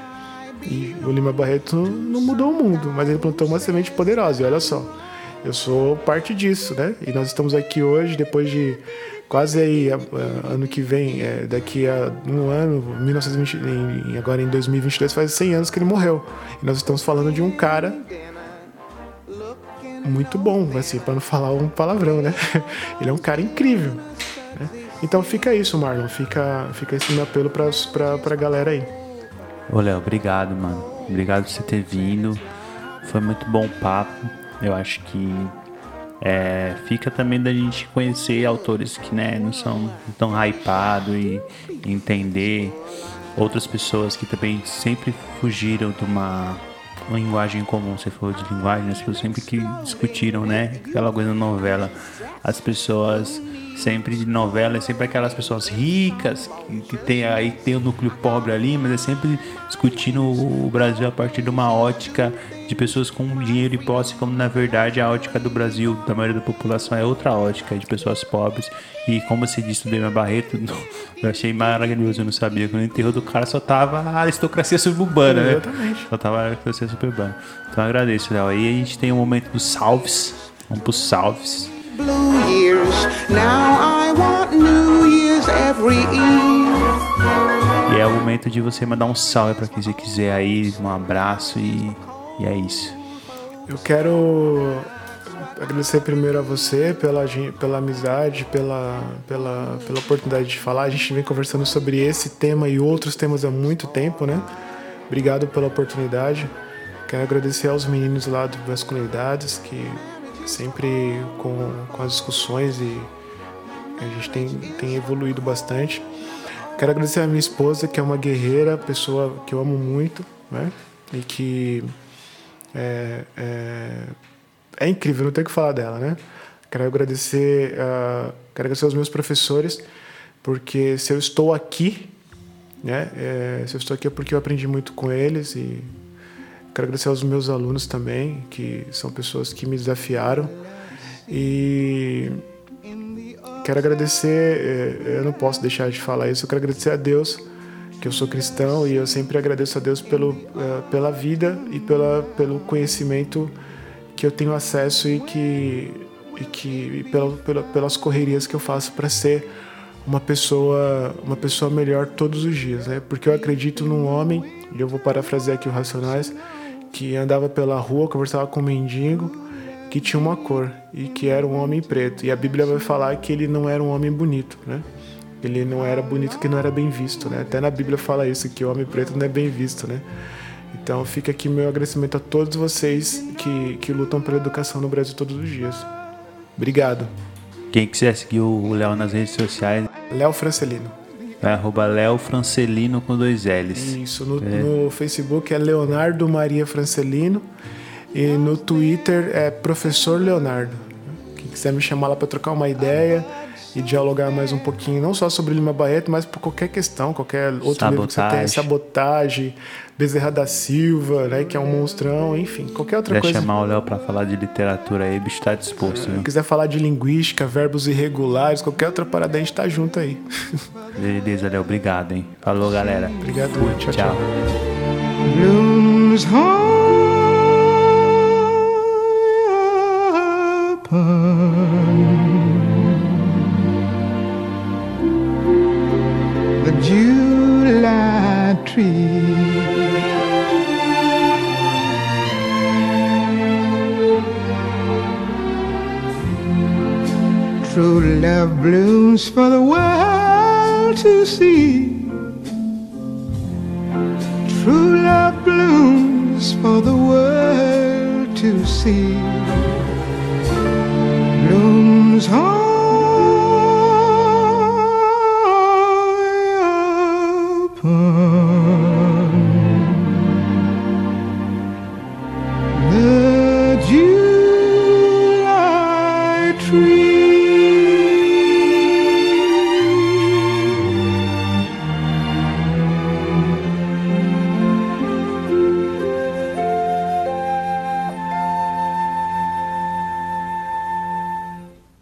E o Lima Barreto não mudou o mundo, mas ele plantou uma semente poderosa. E olha só, eu sou parte disso, né? E nós estamos aqui hoje, depois de quase aí, ano que vem, é, daqui a um ano, 1920, em- agora em 2022, faz 100 anos que ele morreu. E nós estamos falando de um cara muito bom, assim, para não falar um palavrão, né? Ele é um cara incrível. né? Então fica isso, Marlon. Fica, fica esse meu apelo pra, pra, pra galera aí. Ô, Léo, obrigado, mano. Obrigado por você ter vindo. Foi muito bom o papo. Eu acho que é, fica também da gente conhecer autores que né, não são tão hypados e entender outras pessoas que também sempre fugiram de uma uma linguagem comum. Você falou de linguagem, as pessoas sempre que discutiram, né? Aquela coisa da novela. As pessoas sempre de novela, é sempre aquelas pessoas ricas, que, que tem aí tem o núcleo pobre ali, mas é sempre discutindo o Brasil a partir de uma ótica de pessoas com dinheiro e posse, como na verdade a ótica do Brasil, da maioria da população, é outra ótica, de pessoas pobres. E como se disse do Dema Barreto, eu achei maravilhoso, eu não sabia que no enterro do cara só tava a aristocracia suburbana, né? Exatamente. Só tava a aristocracia suburbana. Então eu agradeço, Léo. Aí a gente tem o momento dos salves. Vamos pros salves. blue years. Now I want New Year's every Eve. E é o momento de você mandar um salve pra quem você quiser aí, um abraço e, e é isso. Eu quero agradecer primeiro a você pela, pela amizade, pela, pela, pela oportunidade de falar. A gente vem conversando sobre esse tema e outros temas há muito tempo, né? Obrigado pela oportunidade. Quero agradecer aos meninos lá do Masculinidades, que sempre com, com as discussões e a gente tem, tem evoluído bastante. Quero agradecer a minha esposa, que é uma guerreira, pessoa que eu amo muito, né? E que é, é, é incrível, não tenho o que falar dela, né? Quero agradecer, ah, quero agradecer aos meus professores, porque se eu estou aqui, né? é, se eu estou aqui é porque eu aprendi muito com eles e quero agradecer aos meus alunos também, que são pessoas que me desafiaram e quero agradecer, eh, eu não posso deixar de falar isso, eu quero agradecer a Deus, que eu sou cristão e eu sempre agradeço a Deus pelo, eh, pela vida e pela, pelo conhecimento que eu tenho acesso e que, e que e pela, pela, pelas correrias que eu faço para ser uma pessoa uma pessoa melhor todos os dias, né? Porque eu acredito num homem, e eu vou parafrasear aqui o Racionais, que andava pela rua, conversava com um mendigo, que tinha uma cor e que era um homem preto. E a Bíblia vai falar que ele não era um homem bonito, né? Ele não era bonito, que não era bem visto, né? Até na Bíblia fala isso, que o homem preto não é bem visto, né? Então fica aqui meu agradecimento a todos vocês que, que lutam pela educação no Brasil todos os dias. Obrigado. Quem quiser seguir o Léo nas redes sociais, Léo Francelino. é arroba Léo Francelino com dois L's. Isso, no, É. no Facebook é Leonardo Maria Francelino e no Twitter é Professor Leonardo. Quem quiser me chamar lá para trocar uma ideia e dialogar mais um pouquinho, não só sobre Lima Barreto, mas por qualquer questão, qualquer outro livro que você Sabotagem. tenha, sabotagem, Bezerra da Silva, né, que é um monstrão, enfim, qualquer outra Quiser coisa. chamar o Léo pra falar de literatura aí, bicho tá disposto? Se quiser falar de linguística, verbos irregulares, ququalquer outra parada, a gente tá junto aí. Beleza, Léo, obrigado, hein? Falou, galera. Obrigado, tchau, Tchau. Blooms upon tree. true love blooms for the world to see. True love blooms for the world to see. Blooms home.